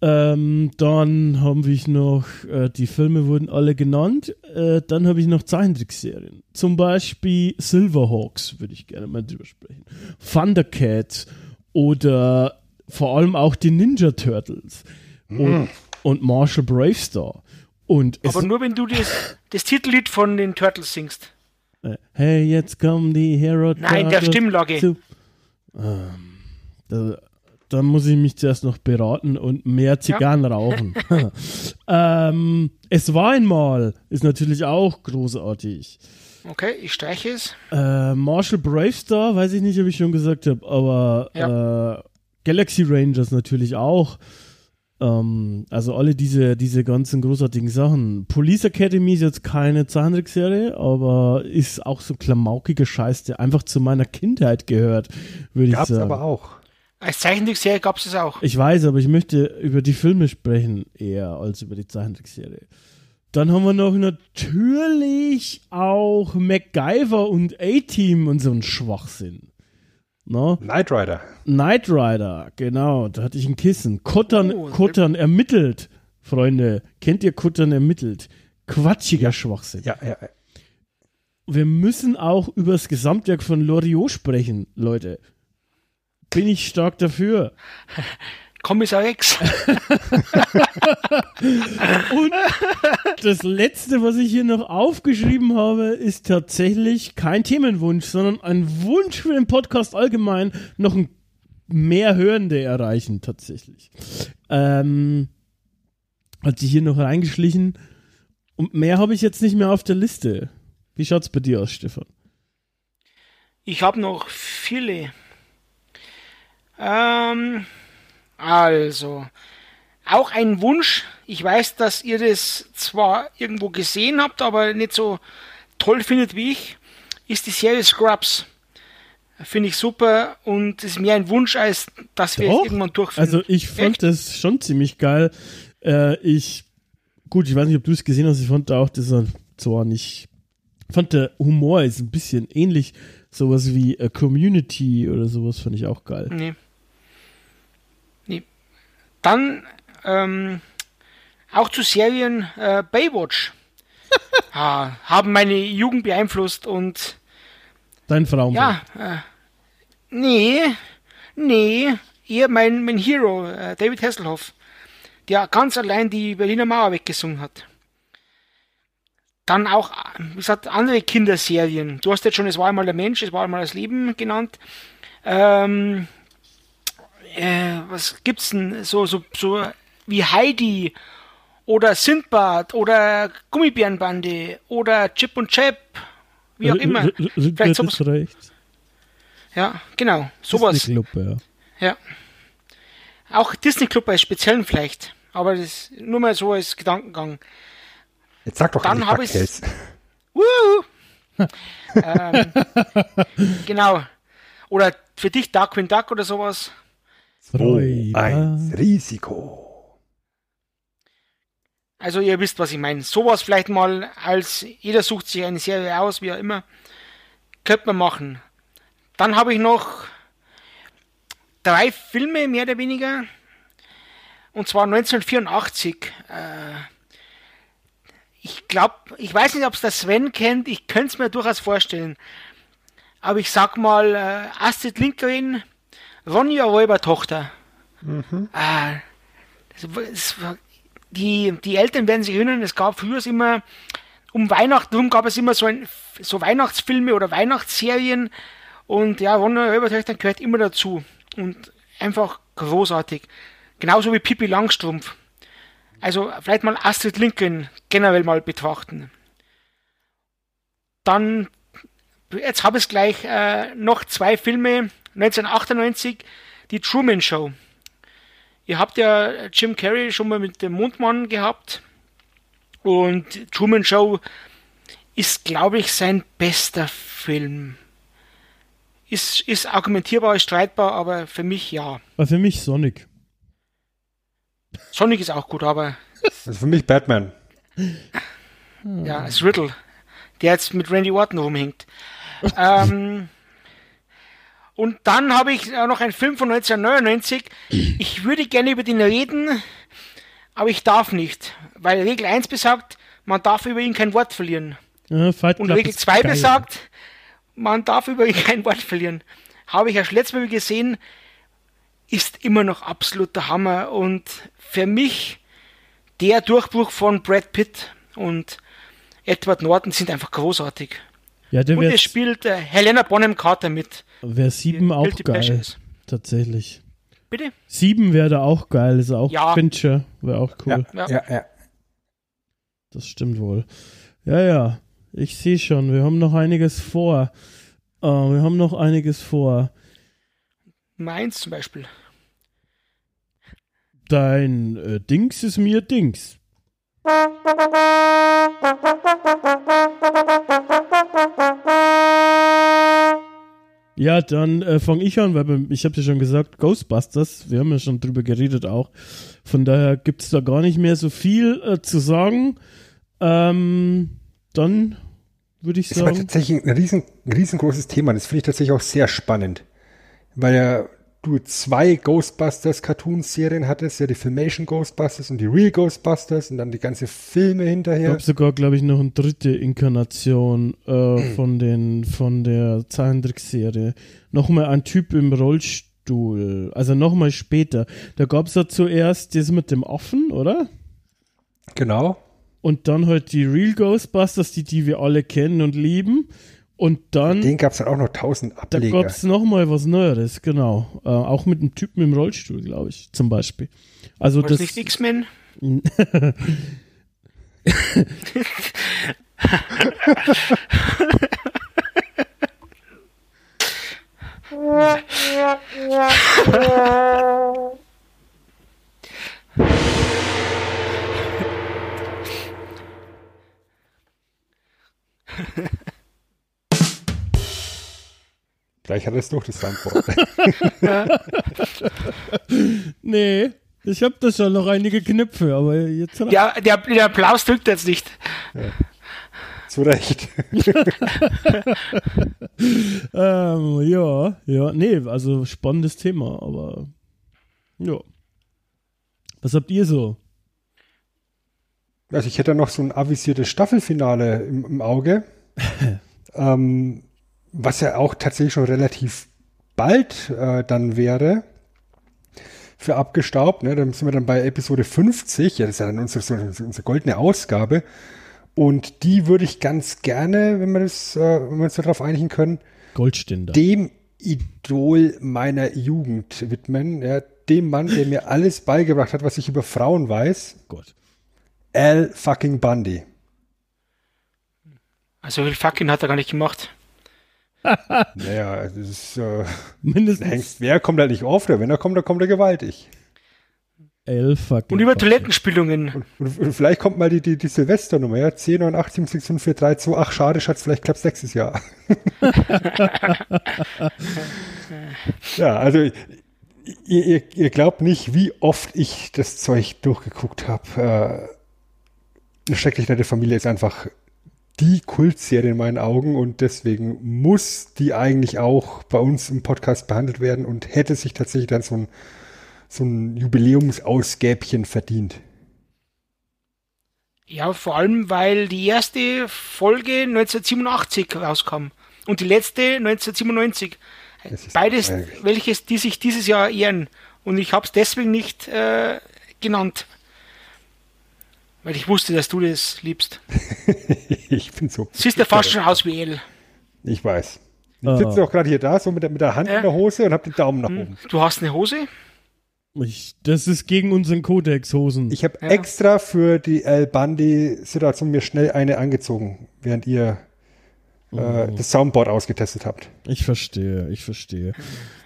Ähm, dann haben wir noch, äh, die Filme wurden alle genannt. Äh, dann habe ich noch Zeichentrickserien. Zum Beispiel Silverhawks würde ich gerne mal drüber sprechen. Thundercats oder vor allem auch die Ninja Turtles und, und Marshall Bravestar. Und es, Aber nur wenn du das, das Titellied von den Turtles singst. äh, hey, jetzt kommen die Hero Nein, der Turtles Stimmlage. zu- Ähm, da, dann muss ich mich zuerst noch beraten und mehr Zigarren ja. rauchen. ähm, es war einmal, ist natürlich auch großartig. Okay, ich streiche es. Äh, Marshall Bravestar, weiß ich nicht, ob ich schon gesagt habe, aber ja. äh, Galaxy Rangers natürlich auch. Ähm, also alle diese, diese ganzen großartigen Sachen. Police Academy ist jetzt keine Zahntrickserie, aber ist auch so klamaukiger Scheiß, der einfach zu meiner Kindheit gehört, würde ich sagen. Gab's aber auch. Als Zeichentrickserie gab es es auch. Ich weiß, aber ich möchte über die Filme sprechen eher als über die Zeichentrickserie. Dann haben wir noch natürlich auch MacGyver und A-Team und so ein Schwachsinn. No? Knight Rider. Knight Rider, genau. Da hatte ich ein Kissen. Kuttern, oh, Kuttern ermittelt, Freunde. Kennt ihr Kuttern ermittelt? Quatschiger Schwachsinn. Ja, ja. Wir müssen auch über das Gesamtwerk von Loriot sprechen, Leute. Bin ich stark dafür. Kommissar X. Und das letzte, was ich hier noch aufgeschrieben habe, ist tatsächlich kein Themenwunsch, sondern ein Wunsch für den Podcast allgemein, noch mehr Hörende erreichen, tatsächlich. Ähm, hat sich hier noch reingeschlichen. Und mehr habe ich jetzt nicht mehr auf der Liste. Wie schaut's bei dir aus, Stefan? Ich habe noch viele. Ähm, also, auch ein Wunsch. Ich weiß, dass ihr das zwar irgendwo gesehen habt, aber nicht so toll findet wie ich, ist die Serie Scrubs. Finde ich super und ist mehr ein Wunsch, als dass wir Doch. es irgendwann durchführen. Also ich fand Echt? das schon ziemlich geil. Äh, ich, gut, ich weiß nicht, ob du es gesehen hast, ich fand auch, das zwar nicht, fand der Humor ist ein bisschen ähnlich, sowas wie A Community oder sowas fand ich auch geil. Nee. Dann ähm, auch zu Serien äh, Baywatch. ah, haben meine Jugend beeinflusst und Dein Frauenbild. Ja, äh, nee, nee, eher mein, mein Hero, äh, David Hasselhoff, der ganz allein die Berliner Mauer weggesungen hat. Dann auch, wie gesagt, andere Kinderserien. Du hast jetzt schon, es war einmal der Mensch, es war einmal das Leben genannt. Ähm, äh, was gibt's denn so, so, so wie Heidi oder Sindbad oder Gummibärenbande oder Chip und Chap, wie auch immer. Vielleicht sowas. Recht. Ja, genau, sowas. Disney Club, ja. ja. Auch Disney Club als speziellen vielleicht, aber das nur mal so als Gedankengang. Jetzt sag doch Dann habe ich ähm, genau. Oder für dich Darkwing Duck oder sowas. Freude. ein Risiko. Also ihr wisst, was ich meine. Sowas vielleicht mal als jeder sucht sich eine Serie aus, wie auch immer. Könnte man machen. Dann habe ich noch drei Filme, mehr oder weniger. Und zwar 1984. Äh, ich glaube, ich weiß nicht, ob es der Sven kennt. Ich könnte es mir durchaus vorstellen. Aber ich sag mal, äh, Astrid Lindgren Ronja Räubertochter. Mhm. Ah, das, das, die, die Eltern werden sich erinnern, es gab früher immer, um Weihnachten rum gab es immer so, ein, so Weihnachtsfilme oder Weihnachtsserien und ja, Ronja Räubertochter gehört immer dazu und einfach großartig. Genauso wie Pippi Langstrumpf. Also vielleicht mal Astrid Lincoln generell mal betrachten. Dann, jetzt habe ich gleich äh, noch zwei Filme, 1998 die Truman Show. Ihr habt ja Jim Carrey schon mal mit dem Mondmann gehabt. Und Truman Show ist, glaube ich, sein bester Film. Ist, ist argumentierbar, ist streitbar, aber für mich ja. Aber für mich Sonic. Sonic ist auch gut, aber. Also für mich Batman. Ja, als Riddle, der jetzt mit Randy Orton rumhängt. ähm, und dann habe ich noch einen Film von 1999. Ich würde gerne über den reden, aber ich darf nicht, weil Regel 1 besagt, man darf über ihn kein Wort verlieren. Ja, und Regel 2 besagt, man darf über ihn kein Wort verlieren. Habe ich erst letztes Mal gesehen, ist immer noch absoluter Hammer und für mich der Durchbruch von Brad Pitt und Edward Norton sind einfach großartig. Ja, der und es spielt äh, Helena Bonham Carter mit. Wäre sieben auch geil. Tatsächlich. Bitte? Sieben wäre da auch geil, ist auch Ja. Fincher, wäre auch cool. Ja, Ja. ja. Das stimmt wohl. Ja, ja, ich sehe schon, wir haben noch einiges vor. Äh, wir haben noch einiges vor. Meins zum Beispiel. Dein äh, Dings ist mir Dings. Ja, dann äh, fange ich an, weil ich habe ja schon gesagt, Ghostbusters, wir haben ja schon drüber geredet auch. Von daher gibt es da gar nicht mehr so viel äh, zu sagen. Ähm, dann würde ich Ist aber sagen, tatsächlich ein riesen, riesengroßes Thema. Das finde ich tatsächlich auch sehr spannend. Weil ja du zwei Ghostbusters-Cartoon-Serien hattest, ja die Filmation Ghostbusters und die Real Ghostbusters und dann die ganze Filme hinterher. gab sogar, glaube ich, noch eine dritte Inkarnation äh, von den von der Zeichentrickserie. Nochmal ein Typ im Rollstuhl. Also nochmal später. Da gab es ja zuerst das mit dem Affen, oder? Genau. Und dann halt die Real Ghostbusters, die, die wir alle kennen und lieben. Und dann, Den gab es dann auch noch tausend da Ableger. gab es nochmal was Neueres, genau. Äh, auch mit einem Typen im Rollstuhl, glaube ich, zum Beispiel. Also War das das, nicht X-Men? Gleich hat es durch das Soundboard. nee, ich habe da schon noch einige Knöpfe, aber jetzt Ja, der, der Applaus drückt jetzt nicht. Zu Recht. Ähm, ja, ja, nee, also spannendes Thema, aber ja. Was habt ihr so? Also ich hätte noch so ein avisiertes Staffelfinale im, im Auge. ähm, was ja auch tatsächlich schon relativ bald äh, dann wäre für abgestaubt. Ne? Dann sind wir dann bei Episode 50. Ja, das ist ja dann unsere, unsere goldene Ausgabe. Und die würde ich ganz gerne, wenn wir, das, äh, wenn wir uns darauf einigen können, Goldständer. dem Idol meiner Jugend widmen. Ja, dem Mann, der mir alles beigebracht hat, was ich über Frauen weiß. Gott. Al fucking Bundy. Also viel fucking hat er gar nicht gemacht. Naja, das ist, äh, Mindestens Hengst, wer kommt halt nicht oft, wenn er kommt, dann kommt er gewaltig. elf Und über. Toilettenspülungen. Und, und, und vielleicht kommt mal die, die, die Silvesternummer, ja, 10, 9, 8, 7, 6, 5, 4, 3, 2, ach, schade, Schatz, vielleicht klappt nächstes Jahr. ja, also, ihr, ihr, ihr glaubt nicht, wie oft ich das Zeug durchgeguckt habe. Äh, eine schrecklich nette Familie ist einfach die Kultserie in meinen Augen und deswegen muss die eigentlich auch bei uns im Podcast behandelt werden und hätte sich tatsächlich dann so ein, so ein Jubiläumsausgäbchen verdient. Ja, vor allem, weil die erste Folge 1987 rauskam und die letzte 1997. Es ist Beides, welches die sich dieses Jahr ehren. Und ich habe es deswegen nicht äh, genannt. Weil ich wusste, dass du das liebst. ich bin so. Siehst du fast schon aus wie El. Ich weiß. Ich Ah. sitze auch gerade hier da, so mit der, mit der Hand Ja. in der Hose und habe den Daumen nach oben. Du hast eine Hose? Ich, das ist gegen unseren Kodex-Hosen. Ich habe Ja. extra für die El Bandi-Situation mir schnell eine angezogen, während ihr äh, das Soundboard ausgetestet habt. Ich verstehe, ich verstehe.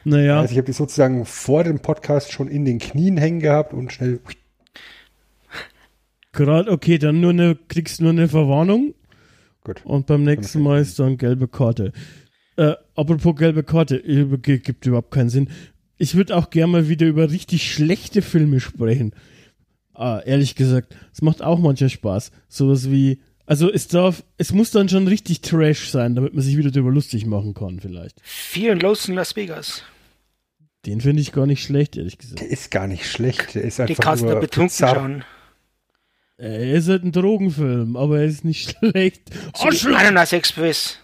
Naja, Also ich habe die sozusagen vor dem Podcast schon in den Knien hängen gehabt und schnell. Gerade, okay, dann nur eine, kriegst nur eine Verwarnung Gut. und beim nächsten Mal ist dann gelbe Karte. Äh, apropos gelbe Karte, gibt überhaupt keinen Sinn. Ich würde auch gerne mal wieder über richtig schlechte Filme sprechen. Ah, ehrlich gesagt, es macht auch manchmal Spaß. Sowas wie, also es darf, es muss dann schon richtig Trash sein, damit man sich wieder darüber lustig machen kann, vielleicht. Fear and Loathing in Las Vegas. Den finde ich gar nicht schlecht, ehrlich gesagt. Der ist gar nicht schlecht. Der ist Die einfach kannst du nur betrunken bizarr. schauen. Er ist halt ein Drogenfilm, aber er ist nicht schlecht. So wie Ananas Express.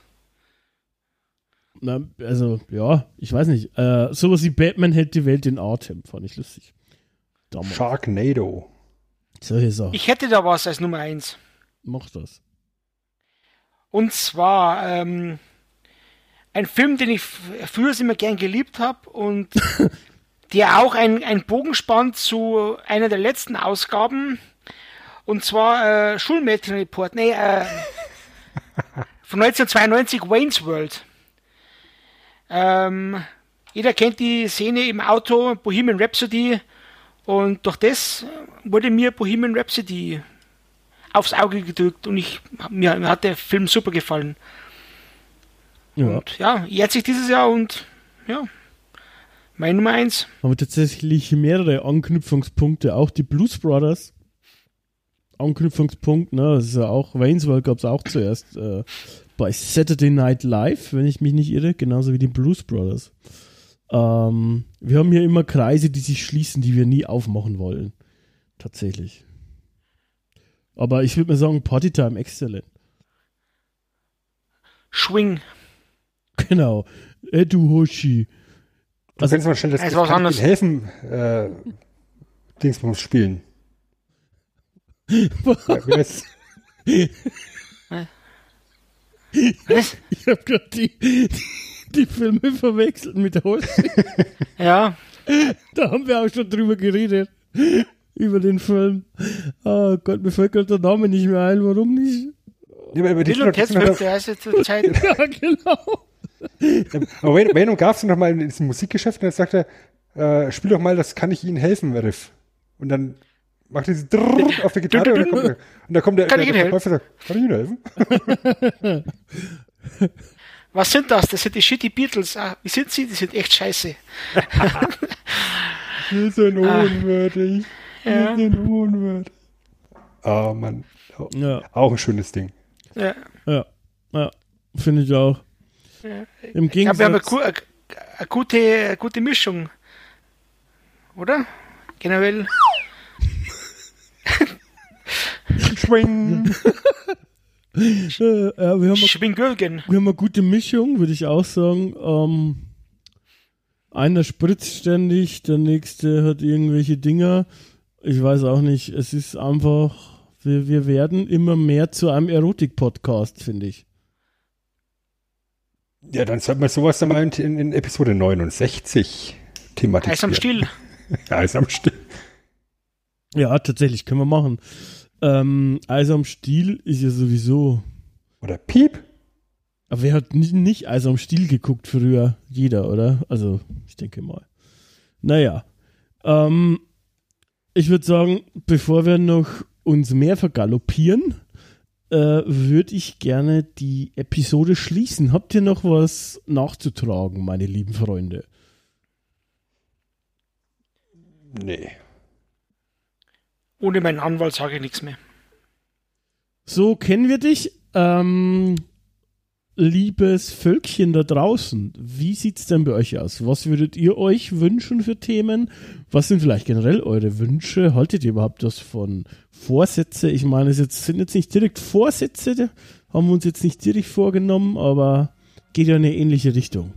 Na, also, ja, ich weiß nicht. Äh, sowas wie Batman hält die Welt in Atem, fand ich lustig. Damals. Sharknado. Solche Sachen. Ich hätte da was als Nummer eins. Mach das. Und zwar ähm, ein Film, den ich früher immer gern geliebt habe und der auch ein, ein Bogen spannt zu einer der letzten Ausgaben. Und zwar äh, Schulmädchenreport. Nee, äh, von 1992 Wayne's World. Ähm, jeder kennt die Szene im Auto, Bohemian Rhapsody. Und durch das wurde mir Bohemian Rhapsody aufs Auge gedrückt und ich, mir, mir hat der Film super gefallen. Ja. Und ja, jetzt sich dieses Jahr und ja, mein Nummer eins. Aber tatsächlich mehrere Anknüpfungspunkte, auch die Blues Brothers. Anknüpfungspunkt, ne, das ist ja auch, Wayne's World gab es auch zuerst äh, bei Saturday Night Live, wenn ich mich nicht irre, genauso wie die Blues Brothers. Ähm, wir haben hier immer Kreise, die sich schließen, die wir nie aufmachen wollen. Tatsächlich. Aber ich würde mal sagen, Partytime exzellent. Schwing. Genau. Edu Hoshi. Du kannst mal schnell das was kann helfen, äh, Dingsbums spielen. Ja, Was? Ich habe gerade die, die, die Filme verwechselt mit Hoshi. Ja, Da haben wir auch schon drüber geredet. Über den Film. Oh Gott, mir fällt gerade der Name nicht mehr ein. Warum nicht? Nee, aber die Bill und Ted Smith, der jetzt zur Zeit. Ja, genau. Aber Wayne, Garth sind doch mal in diesem Musikgeschäft und dann sagt er, äh, spiel doch mal, das kann ich Ihnen helfen, Riff. Und dann macht dieses Drrrr auf der Gitarre und kommt, und dann kommt der, Kann der, der Verkäufer sagt, kann ich Ihnen helfen? Was sind das? Das sind die Shitty Beatles. Ah, wie sind sie? Die sind echt scheiße. Wir sind unwürdig. Ja. Wir sind unwürdig. Oh Mann. Ja, Auch ein schönes Ding. Ja. ja, ja. Finde ich auch. Im Ich glaube, wir haben Gegensatz. eine, eine, gute, eine gute Mischung. Oder? Generell. Schwing. Äh, ja, wir, haben eine, Schwingölgen. wir haben eine gute Mischung, würde ich auch sagen. Ähm, einer spritzt ständig, der nächste hat irgendwelche Dinger. Ich weiß auch nicht. Es ist einfach, wir, wir werden immer mehr zu einem Erotik-Podcast, finde ich. Ja, dann sollte man sowas dann mal in, in, in Episode 69 thematisieren. Eis am Stiel. Eis am Stiel. Ja, tatsächlich, können wir machen. Ähm, Eis am Stiel ist ja sowieso. Oder Piep. Aber wer hat nie, nicht Eis am Stiel geguckt früher? Jeder, oder? Also, ich denke mal. Naja. Ähm, ich würde sagen, bevor wir noch uns mehr vergaloppieren, äh, würde ich gerne die Episode schließen. Habt ihr noch was nachzutragen, meine lieben Freunde? Nee. Ohne meinen Anwalt sage ich nichts mehr. So kennen wir dich. Ähm, liebes Völkchen da draußen, wie sieht's denn bei euch aus? Was würdet ihr euch wünschen für Themen? Was sind vielleicht generell eure Wünsche? Haltet ihr überhaupt was von Vorsätze? Ich meine, es jetzt, sind jetzt nicht direkt Vorsätze, haben wir uns jetzt nicht direkt vorgenommen, aber geht ja in eine ähnliche Richtung.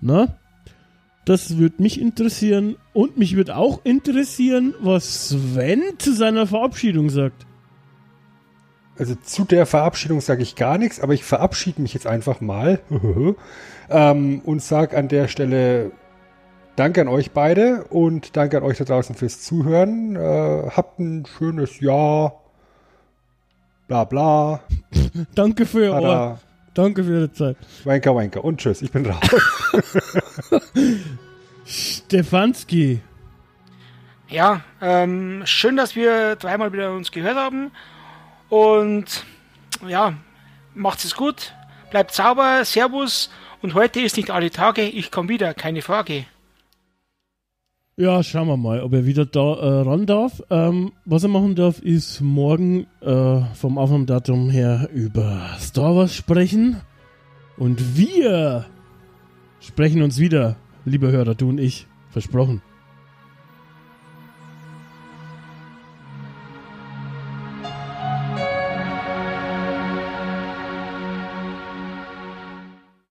Na? Das würde mich interessieren und mich würde auch interessieren, was Sven zu seiner Verabschiedung sagt. Also zu der Verabschiedung sage ich gar nichts, aber ich verabschiede mich jetzt einfach mal ähm, und sage an der Stelle Danke an euch beide und danke an euch da draußen fürs Zuhören. Äh, habt ein schönes Jahr. Bla bla. Danke für. Tada. Danke für Ihre Zeit. Wanker, wanker. Und tschüss, ich bin raus. Stefanski. Ja, ähm, schön, dass wir dreimal wieder uns gehört haben. Und ja, macht's es gut. Bleibt sauber. Servus. Und heute ist nicht alle Tage. Ich komme wieder. Keine Frage. Ja, schauen wir mal, ob er wieder da äh, ran darf. Ähm, was er machen darf, ist morgen äh, vom Aufnahmedatum her über Star Wars sprechen. Und wir sprechen uns wieder, liebe Hörer, du und ich. Versprochen.